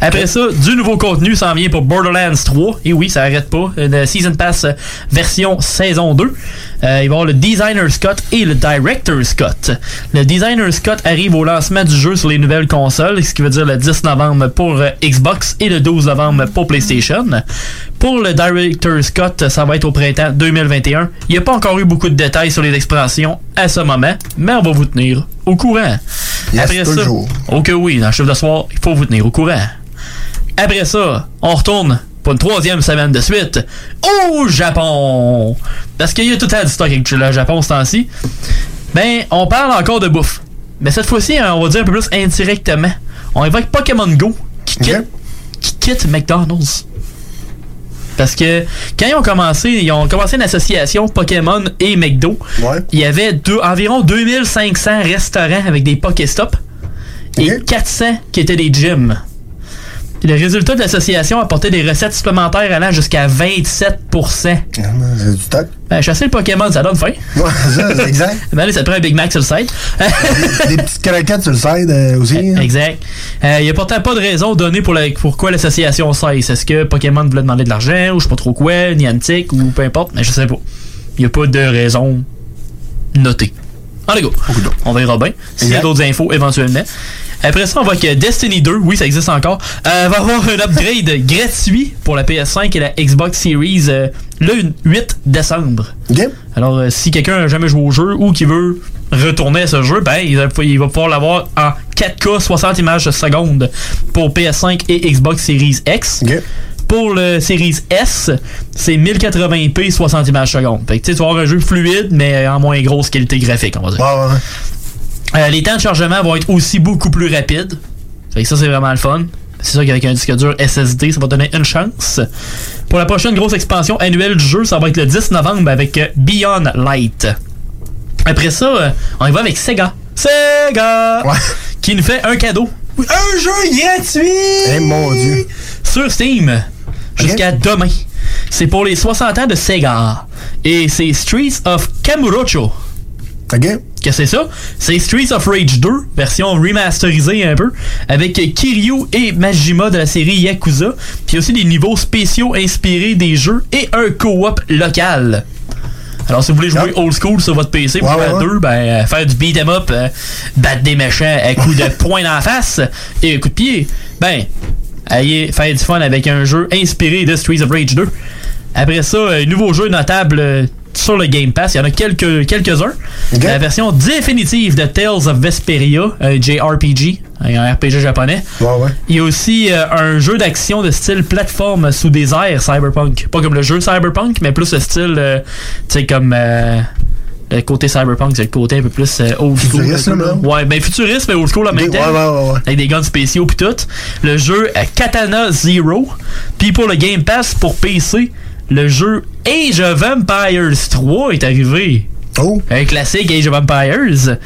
Après ça, du nouveau contenu s'en vient pour Borderlands 3. Et oui, ça arrête pas. Une Season Pass version saison 2. Euh, il va y avoir le Designer's Cut et le Director's Cut. Le Designer's Cut arrive au lancement du jeu sur les nouvelles consoles, ce qui veut dire le 10 novembre pour euh, Xbox et le 12 novembre pour PlayStation. Pour le Director's Cut, ça va être au printemps 2021. Il n'y a pas encore eu beaucoup de détails sur les expansions à ce moment, mais on va vous tenir au courant. Yes, Après ça, ok oui, dans le chiffre de soir, il faut vous tenir au courant. Après ça, on retourne pour une troisième semaine de suite au Japon. Parce qu'il y a tout temps du stock avec le Japon ce temps-ci. Ben, on parle encore de bouffe. Mais cette fois-ci, hein, on va dire un peu plus indirectement. On évoque Pokémon Go qui quitte, qui quitte McDonald's. Parce que quand ils ont commencé, ils ont commencé une association Pokémon et McDo. Il y avait deux- environ 2500 restaurants avec des Pokéstops et 400 qui étaient des gyms. Puis le résultat de l'association apportait des recettes supplémentaires allant jusqu'à 27% C'est du stock. ben, chasser le Pokémon, ça donne faim. Ouais, ça, c'est exact. Ben, allez, ça te prend un Big Mac sur le site. Des petites croquettes sur le side euh, aussi. hein. Exact. Il n'y a pourtant pas de raison donnée pour la- pourquoi l'association cesse. Est-ce que Pokémon voulait demander de l'argent ou je sais pas trop quoi, Niantic ou peu importe, mais je sais pas. Il n'y a pas de raison notée. Allez go. On verra bien. S'il y a d'autres infos éventuellement. Après ça, on voit que Destiny 2, oui, ça existe encore, euh, va avoir un upgrade gratuit pour la PS5 et la Xbox Series euh, le 8 décembre. Alors, euh, si quelqu'un n'a jamais joué au jeu ou qui veut retourner à ce jeu, ben, il va, il va pouvoir l'avoir en 4K 60 images seconde pour PS5 et Xbox Series X. Pour pour le Series S, c'est 1080p 60 images secondes. Fait que tu vas avoir un jeu fluide, mais en moins grosse qualité graphique, on va dire. Euh, les temps de chargement vont être aussi beaucoup plus rapides. Fait que ça, c'est vraiment le fun. C'est sûr qu'avec un disque dur SSD, ça va donner une chance. Pour la prochaine grosse expansion annuelle du jeu, ça va être le 10 novembre avec euh, Beyond Light. Après ça, euh, on y va avec Sega. Sega! Qui nous fait un cadeau. Un jeu gratuit! Eh mon dieu! Sur Steam. Jusqu'à demain. C'est pour les 60 ans de Sega. Et c'est Streets of Kamurocho. OK. Que c'est ça? C'est Streets of Rage 2, version remasterisée un peu, avec Kiryu et Majima de la série Yakuza, puis aussi des niveaux spéciaux inspirés des jeux et un co-op local. Alors, si vous voulez jouer old school sur votre PC Ouais, faire ouais, deux, ben, euh, faire du beat 'em up, euh, battre des méchants à coups de poing dans la face et un coup de pied, ben, allez faire du fun avec un jeu inspiré de Streets of Rage 2. Après ça, un nouveau jeu notable euh, sur le Game Pass. Il y en a quelques, quelques-uns. La version définitive de Tales of Vesperia, un JRPG, un RPG japonais. Il y a aussi euh, un jeu d'action de style plateforme sous des airs cyberpunk. Pas comme le jeu cyberpunk, mais plus le style, euh, tu sais, comme... euh, le côté cyberpunk, c'est le côté un peu plus euh, old school. Futuriste, là, là. Ouais, ben futuriste, mais old school en même Des- temps. ouais, ouais, ouais, ouais. Avec des guns spéciaux pis tout. Le jeu euh, Katana Zero. Puis pour le Game Pass pour PC, le jeu Age of Empires 3 est arrivé. Oh. Un classique Age of Empires.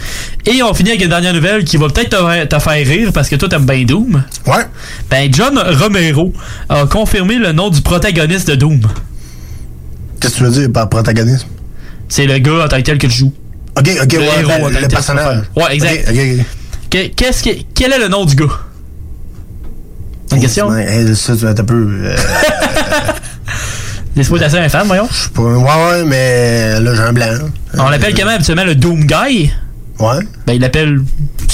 Et on finit avec une dernière nouvelle qui va peut-être te, te faire rire parce que toi t'aimes bien Doom. Ouais. Ben John Romero a confirmé le nom du protagoniste de Doom. Qu'est-ce que tu veux dire par protagonisme? C'est le gars en tant que tel que tu joues. Ok, ok, Le ouais, héros ben, en tant que le personnage. Ouais, exact. Ok, ok, ok. Que- qu'est-ce que- quel est le nom du gars? Une question? Ouais, hey, ça, tu un peu. euh, Laisse-moi tasser un fan, voyons. pas- ouais, ouais, mais là, j'ai un blanc. On l'appelle comment habituellement le Doom Guy? Ouais. Ben, il l'appelle.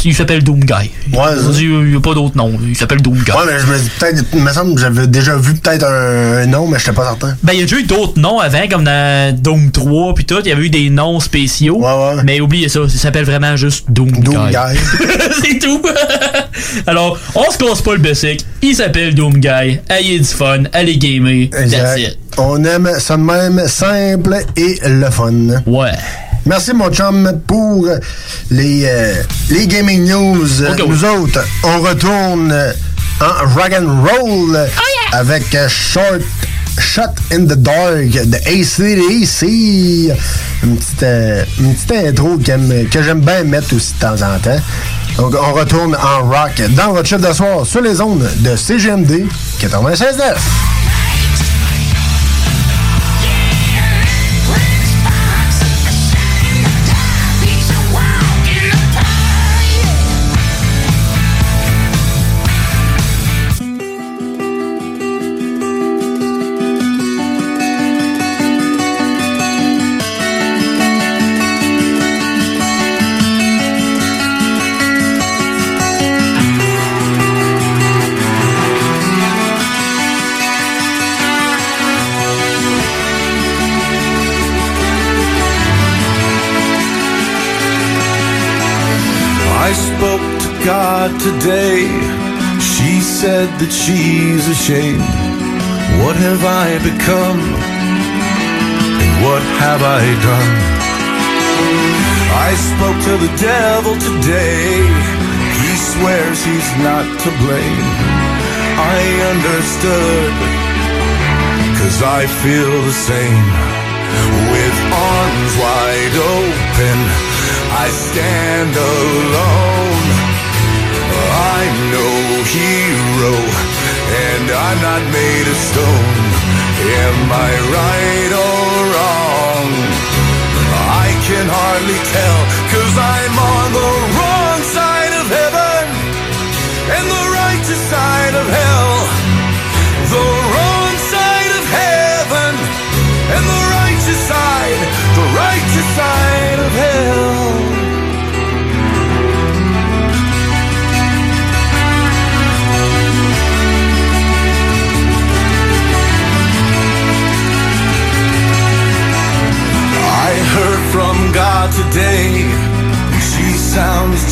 Il s'appelle Doom Guy. Ouais, Il dit, il n'y a pas d'autre nom. Il s'appelle Doom Guy. Ouais, mais je me dis peut-être, il me semble que j'avais déjà vu peut-être un, nom, mais j'étais pas certain. Ben, il y a déjà eu d'autres noms avant, comme dans Doom 3 puis tout. Il y avait eu des noms spéciaux. Mais oubliez ça, ça s'appelle vraiment juste Doom, Doom Guy. Guy. C'est tout. Alors, on se casse pas le basic. Il s'appelle Doom Guy. Ayez du fun. Allez gamer. That's it. On aime ça de même, simple et le fun. Ouais. Merci, mon chum, pour les, euh, les gaming news. Nous autres, on retourne en rock and roll avec euh, Short Shot in the Dark de ACDC. Une petite, euh, une petite intro que, que j'aime bien mettre aussi de temps en temps. Donc, on retourne en rock dans votre chef de soir sur les ondes de CGMD 96.9. that she's ashamed. What have I become? And what have I done? I spoke to the devil today. He swears he's not to blame. I understood, cause I feel the same. With arms wide open, I stand alone. I'm no hero, and I'm not made of stone. Am I right or wrong? I can hardly tell, cause I'm on the wrong side of heaven and the righteous side of hell. The wrong side of heaven and the righteous side, the righteous side of hell.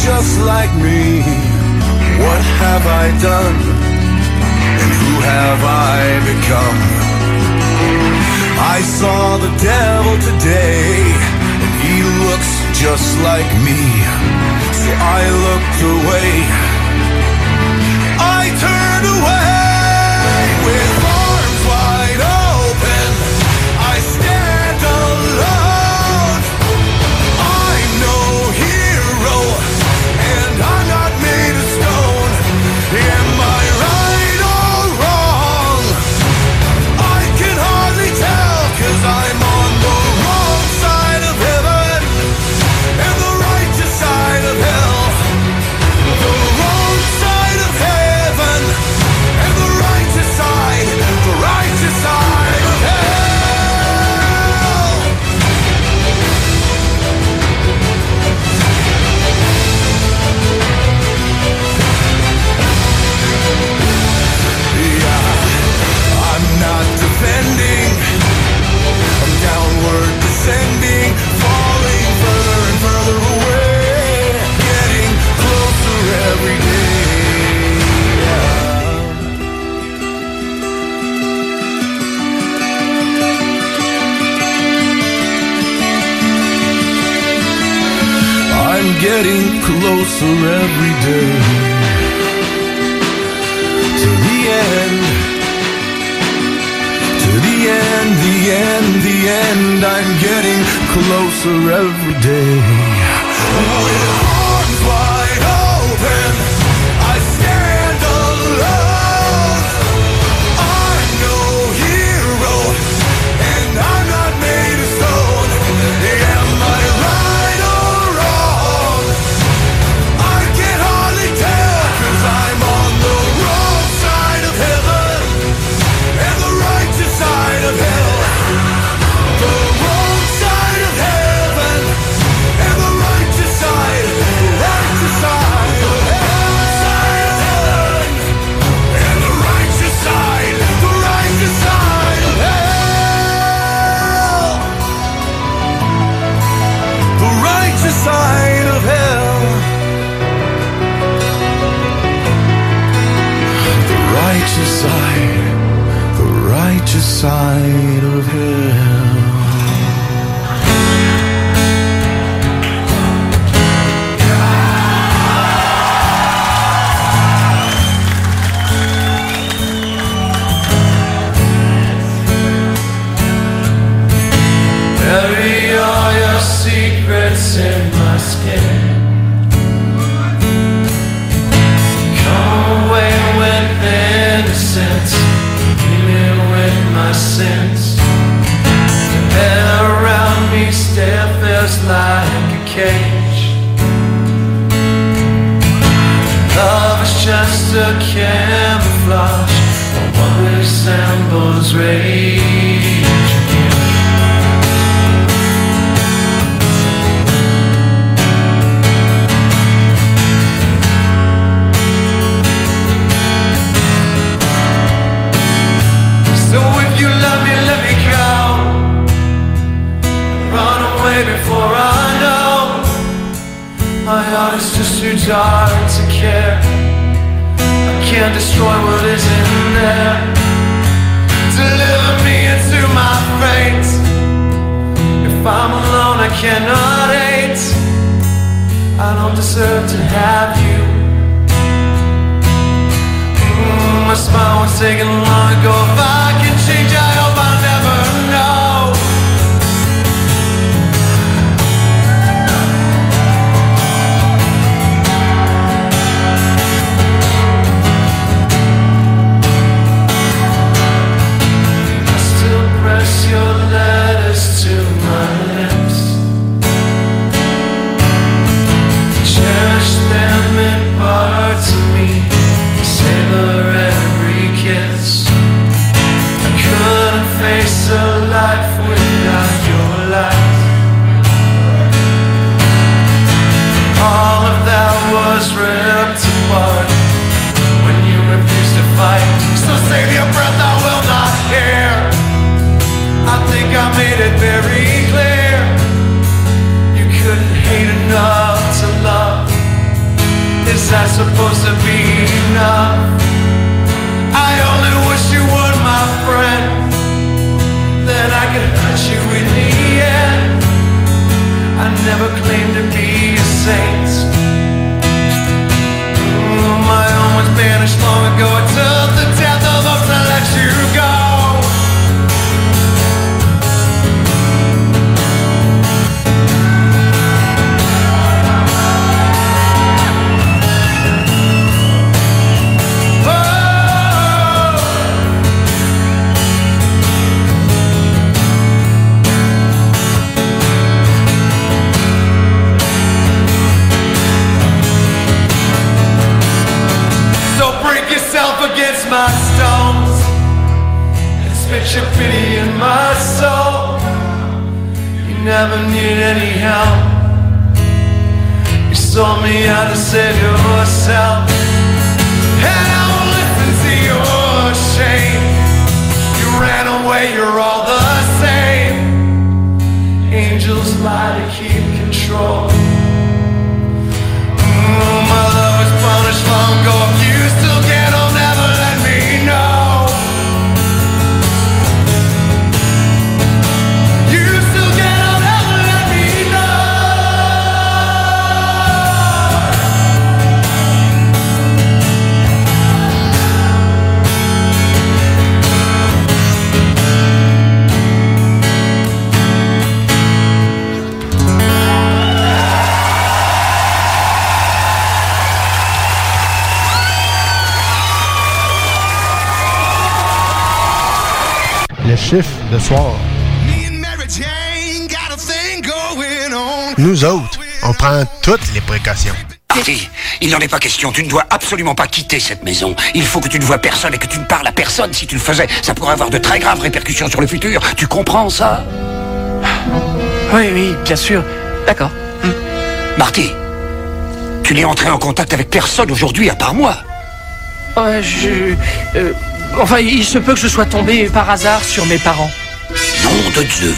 just like me. What have I done? And who have I become? I saw the devil today, and he looks just like me. So I looked away. I turned away. getting closer every day to the end to the end the end the end. I'm getting closer every day. side, the righteous side of him. sense, dealing with my sins. The air around me stare feels like a cage. Love is just a camouflage, or one resembles rage. too tired to care. I can't destroy what isn't there. Deliver me into my fate. If I'm alone, I cannot hate. I don't deserve to have you. Mm, my smile was taken long ago. Est pas question. Tu ne dois absolument pas quitter cette maison. Il faut que tu ne vois personne et que tu ne parles à personne. Si tu le faisais, ça pourrait avoir de très graves répercussions sur le futur. Tu comprends ça? Oui, oui, bien sûr. D'accord. Marty, tu n'es entré en contact avec personne aujourd'hui à part moi. Euh, je... euh, enfin, il se peut que je sois tombé par hasard sur mes parents. Nom de Dieu.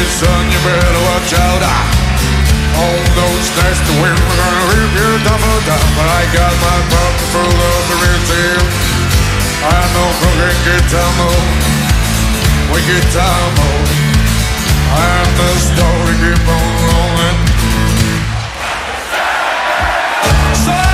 Me, son, you better watch out. Ah, All those nasty women are gonna rip you for down. But I got my pocket full of deal. I know cooking guitar mode. We guitar mode. And the story keep on rolling. So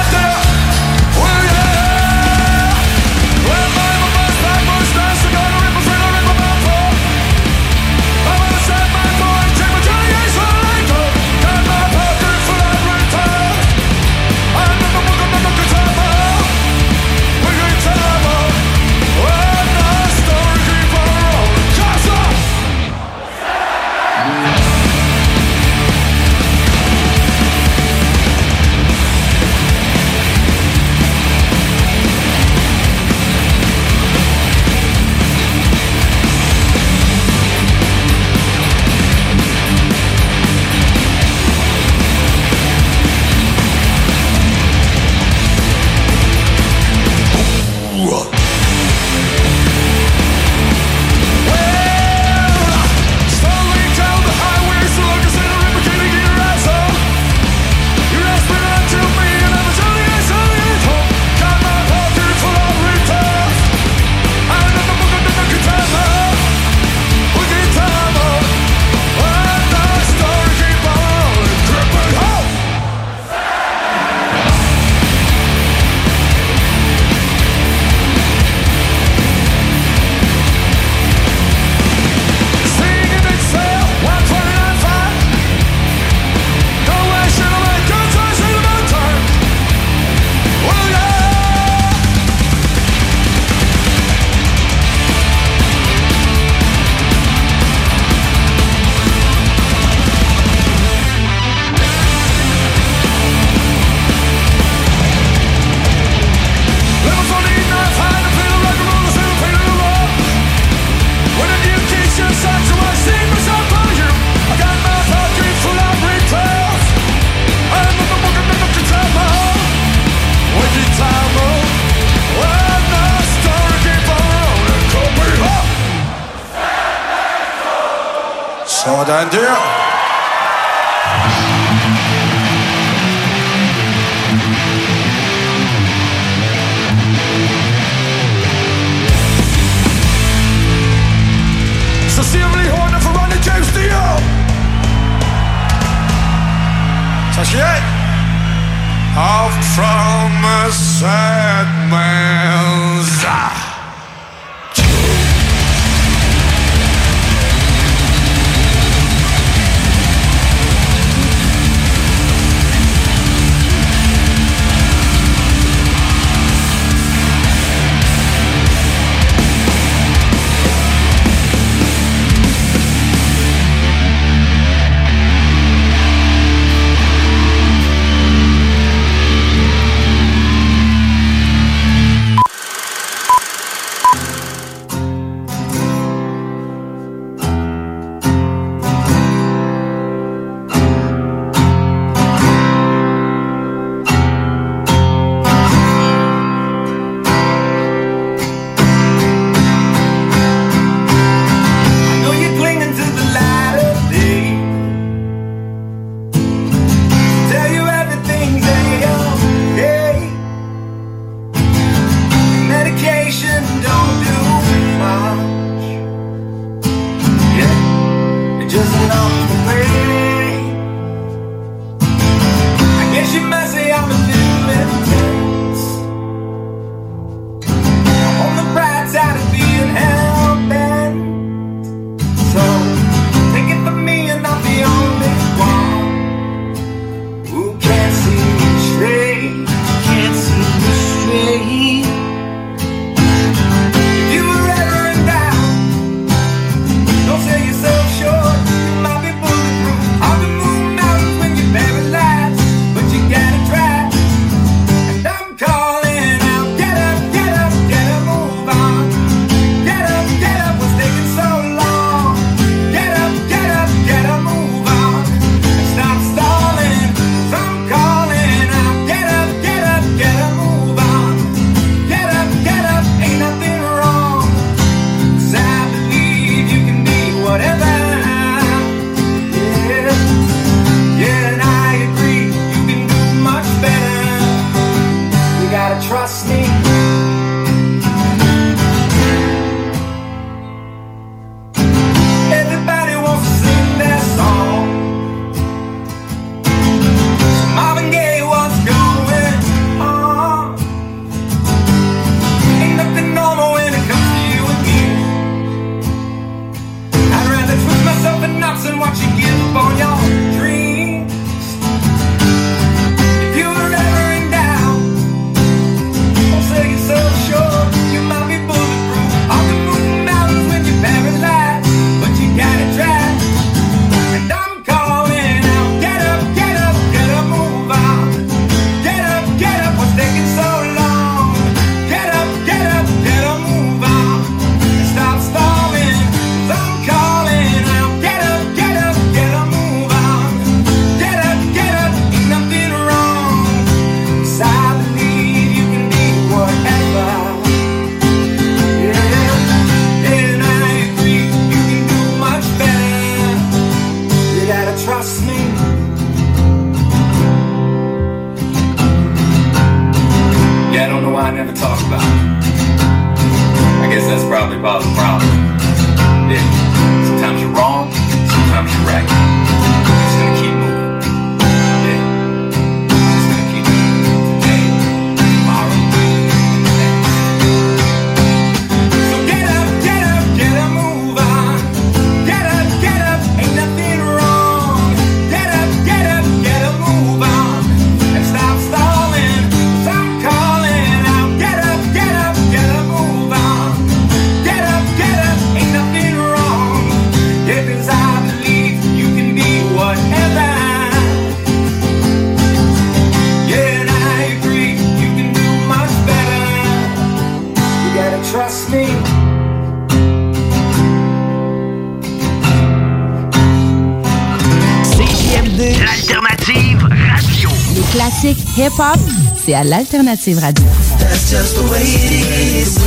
classiques hip-hop, c'est à l'Alternative Radio. That's just the way it is.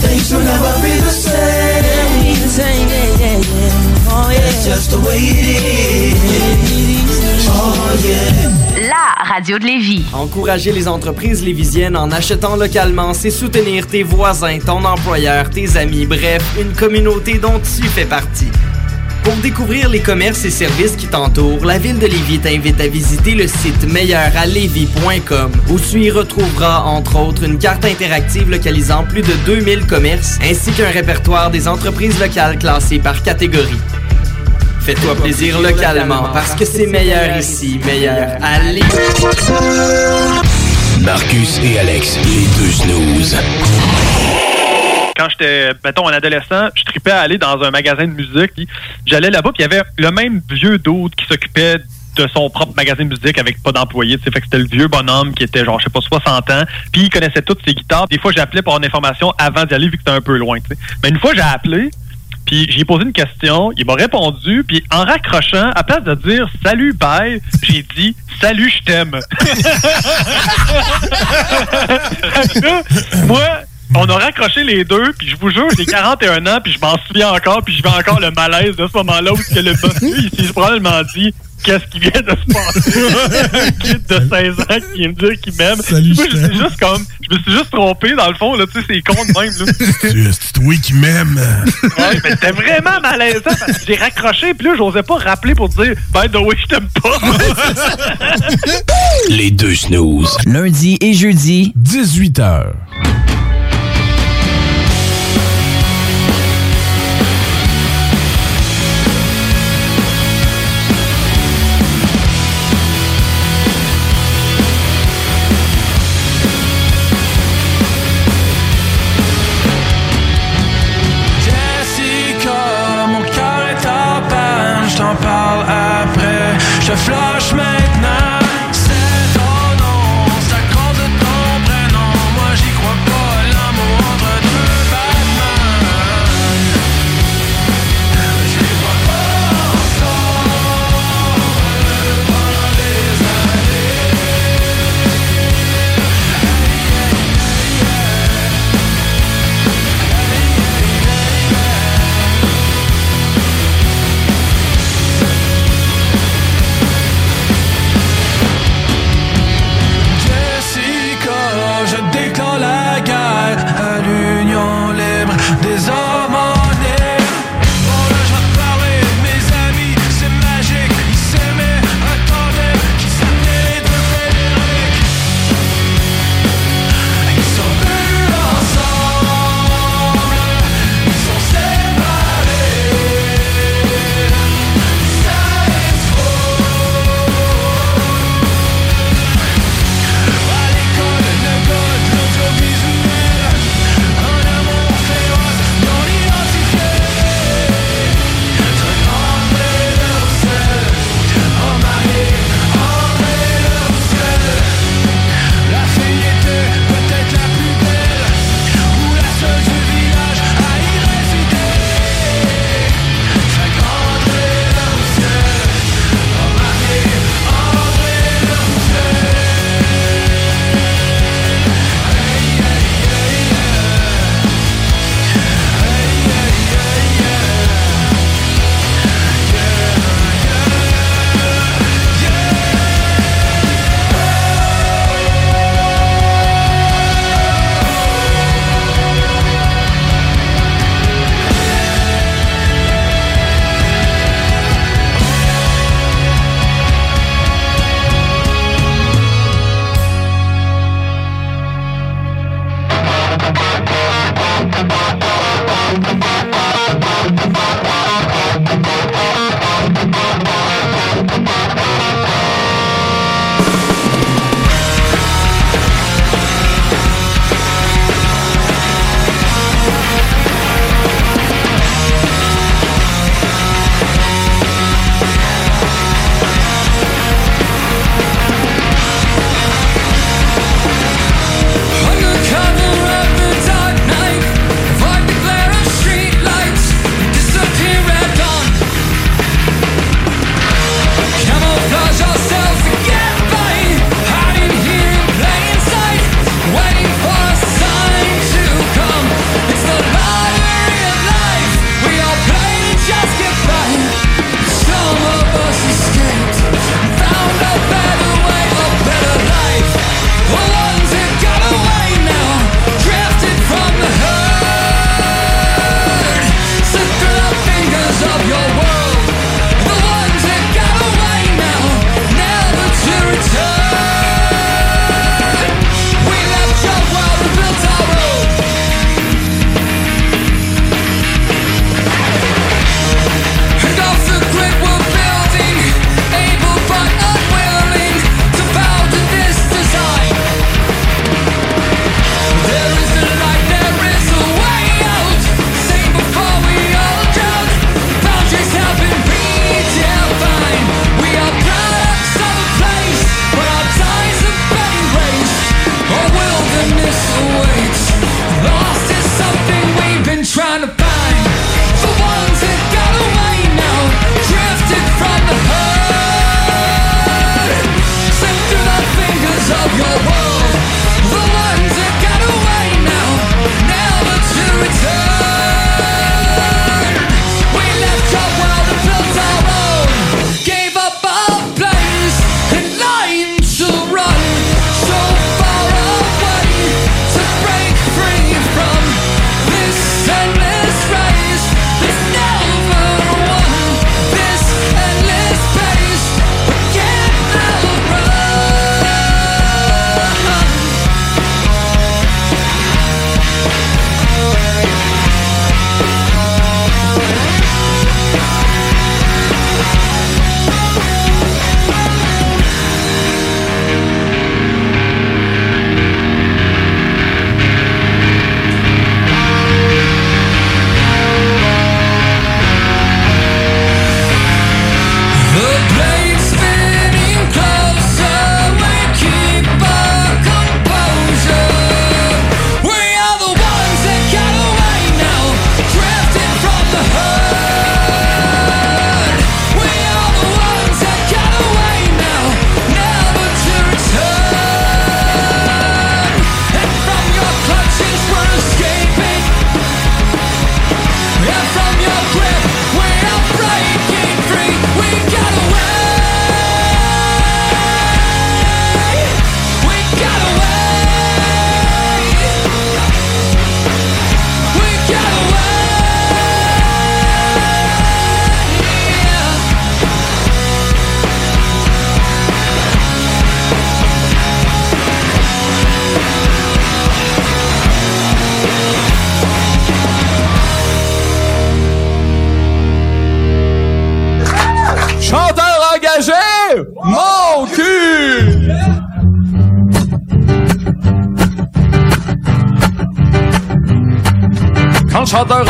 Things will never be the same. Yeah. That's just the way it is. Yeah. La radio de Lévis. Encourager les entreprises lévisiennes en achetant localement, c'est soutenir tes voisins, ton employeur, tes amis, bref, une communauté dont tu fais partie. Pour découvrir les commerces et services qui t'entourent, la ville de Lévis t'invite à visiter le site meilleuralevis.com où tu y retrouveras entre autres une carte interactive localisant plus de 2000 commerces ainsi qu'un répertoire des entreprises locales classées par catégorie. Fais-toi plaisir localement parce que c'est meilleur ici, meilleur à Lévis. Marcus et Alex, les deux snooze. Quand j'étais, mettons, un adolescent, je tripais à aller dans un magasin de musique. J'allais là-bas, puis il y avait le même vieux d'autre qui s'occupait de son propre magasin de musique avec pas sais. Fait que c'était le vieux bonhomme qui était genre, je sais pas, 60 ans. Puis il connaissait toutes ses guitares. Des fois, j'appelais pour avoir une information avant d'y aller vu que c'était un peu loin. Mais une fois, j'ai appelé. Puis j'ai posé une question, il m'a répondu, puis en raccrochant, à place de dire salut bye, j'ai dit salut je t'aime. Moi, on a raccroché les deux, puis je vous jure, j'ai 41 ans, puis je m'en souviens encore, puis je vais encore le malaise de ce moment-là où que le monsieur, il s'est probablement dit qu'est-ce qui vient de se passer? Un kid de 16 ans qui vient me dire qu'il m'aime. Moi, je suis juste comme, je me suis juste trompé, dans le fond, là, tu sais, c'est con de même, là. C'est toi qui m'aime. Ouais, mais c'était vraiment malaisant parce que j'ai raccroché, puis là, j'osais pas rappeler pour dire, by the way, je t'aime pas. Les deux snooze. Lundi et jeudi, 18h.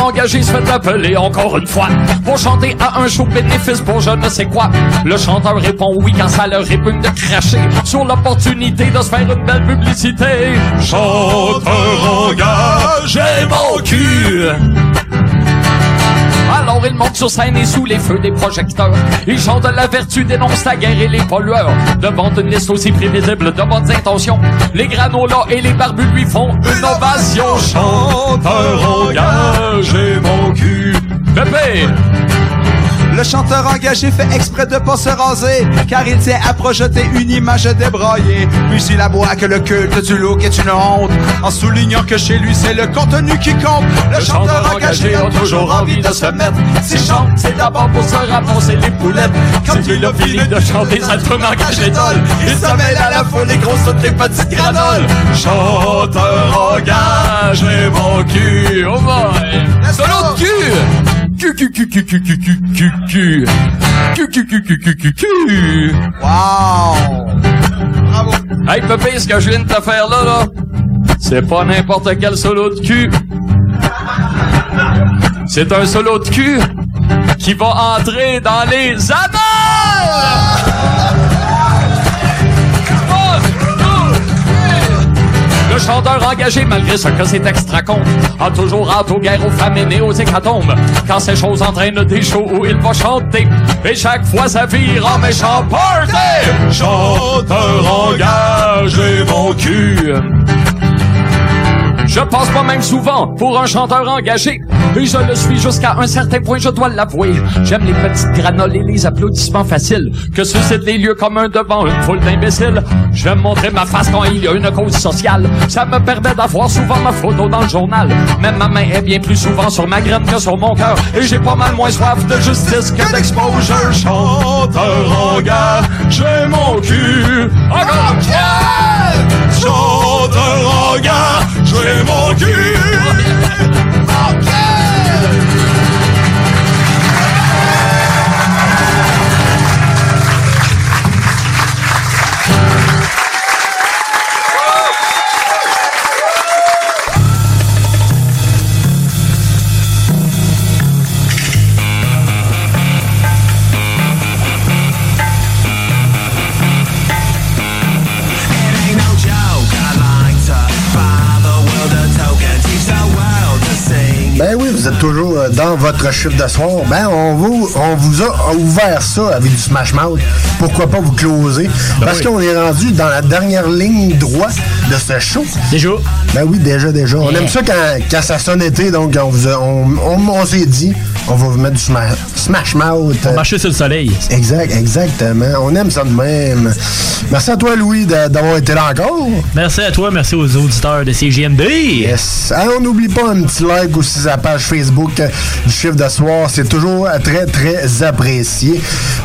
Chanteur engagé se fait appeler encore une fois pour chanter à un show bénéfice pour je ne sais quoi, le chanteur répond oui quand ça leur répugne de cracher sur l'opportunité de se faire une belle publicité. Chanteur engagé, mon cul! Alors il monte sur scène et sous les feux des projecteurs. Il chante la vertu, dénonce la guerre et les pollueurs. Devant une liste aussi prévisible de bonnes intentions, les granolas et les barbus lui font une ovation. Chanteur engagé, mon cul. Le chanteur engagé fait exprès de pas se raser, car il tient à projeter une image débraillée. Puis il aboie que le culte du look est une honte, en soulignant que chez lui c'est le contenu qui compte. Le, chanteur engagé a toujours envie de se mettre. S'il chante, c'est d'abord pour se ramasser les poulettes. Quand il a fini de chanter, ça te l'étole. Il se mêle à la foule les grosses toutes les petites granoles. Chanteur engagé, mon cul. Oh boy! Solo de cul! Wow! Hey, Pépé, ce que je viens de te faire là, là, c'est pas n'importe quel solo de cul. C'est un solo de cul qui va entrer dans les annales! Le chanteur engagé, malgré ce que c'est extra con, a toujours hâte aux guerres, aux famines et aux hécatombes. Quand ces choses entraînent des shows où il va chanter, et chaque fois ça vire en méchant party! Chanteur engagé, mon cul! Je passe pas même souvent pour un chanteur engagé. Et je le suis jusqu'à un certain point, je dois l'avouer. J'aime les petites granoles et les applaudissements faciles que suscitent les lieux communs devant une foule d'imbéciles. J'aime montrer ma face quand il y a une cause sociale. Ça me permet d'avoir souvent ma photo dans le journal. Même ma main est bien plus souvent sur ma graine que sur mon cœur. Et j'ai pas mal moins soif de justice que d'exposure. Chanteur engagé, mon cul. Encore! Chanteur engagé, mon cul. Vous êtes toujours euh, dans votre chiffre de soir. Ben, on vous, on vous a ouvert ça avec du Smash Mouth. Pourquoi pas vous closer? Parce oui. qu'on est rendu dans la dernière ligne droite de ce show. Déjà? Ben oui, déjà, déjà. On aime ça quand, quand ça sonne été, donc on, vous a- on, on- on s'est dit, on va vous mettre du Smash, smash Mouth. On marchait sur le soleil. Exact, exactement. On aime ça de même. Merci à toi, Louis, d'avoir été là encore. Merci à toi, merci aux auditeurs de CGMD. Yes. On n'oublie pas un petit like aussi sur la page Facebook du chiffre de soir. C'est toujours très, très apprécié.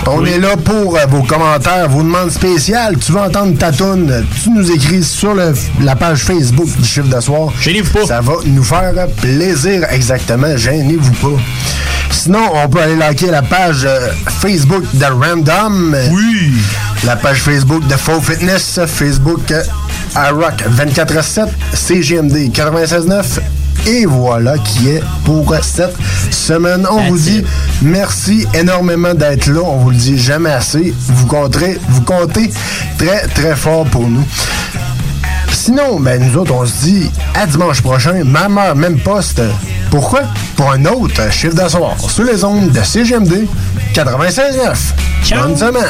On Oui. est là pour euh, vos commentaires, vos demandes spéciales. Tu veux entendre ta toune, tu nous écris sur le- la page Facebook du chiffre de soir. Gênez-vous pas. Ça va nous faire plaisir, exactement. Gênez-vous pas. Sinon, on peut aller liker la page euh, Facebook de Random. Oui. La page Facebook de Faux Fitness, Facebook euh, à Rock 24-7, CGMD 96.9. Et voilà qui est pour cette semaine. On vous dit merci énormément d'être là. On vous le dit jamais assez. Vous compterez, vous comptez très très fort pour nous. Sinon, ben nous autres, on se dit à dimanche prochain, même heure, même poste. Pourquoi? Pour un autre chiffre d'asseoir sur les ondes de CGMD 96.9. Bonne semaine!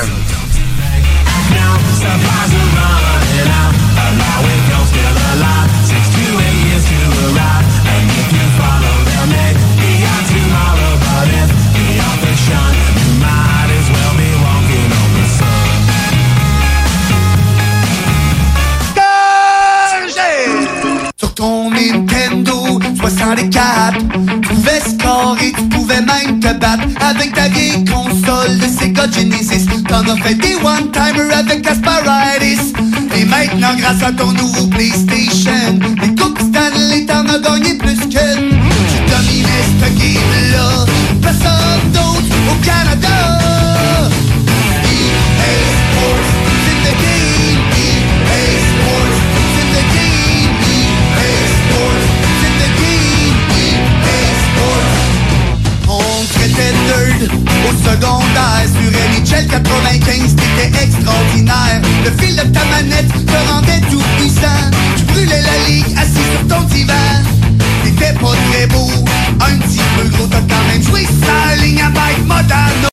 Sur ton Nintendo 64, tu pouvais scorer, tu pouvais même te battre avec ta vieille console de Sega Genesis. T'en as fait des one-timers avec Asparitis. Et maintenant, grâce à ton nouveau PlayStation, les coupes Stanley, t'en as gagné plus que Tu dominais ce game-là, personne d'autre au Canada. secondaire. Sur NHL 95 t'étais extraordinaire. Le fil de ta manette te rendait tout puissant. Tu brûlais la ligue assis sur ton divan. T'étais pas très beau, un petit peu gros T'as quand même joué sa ligne à bike motano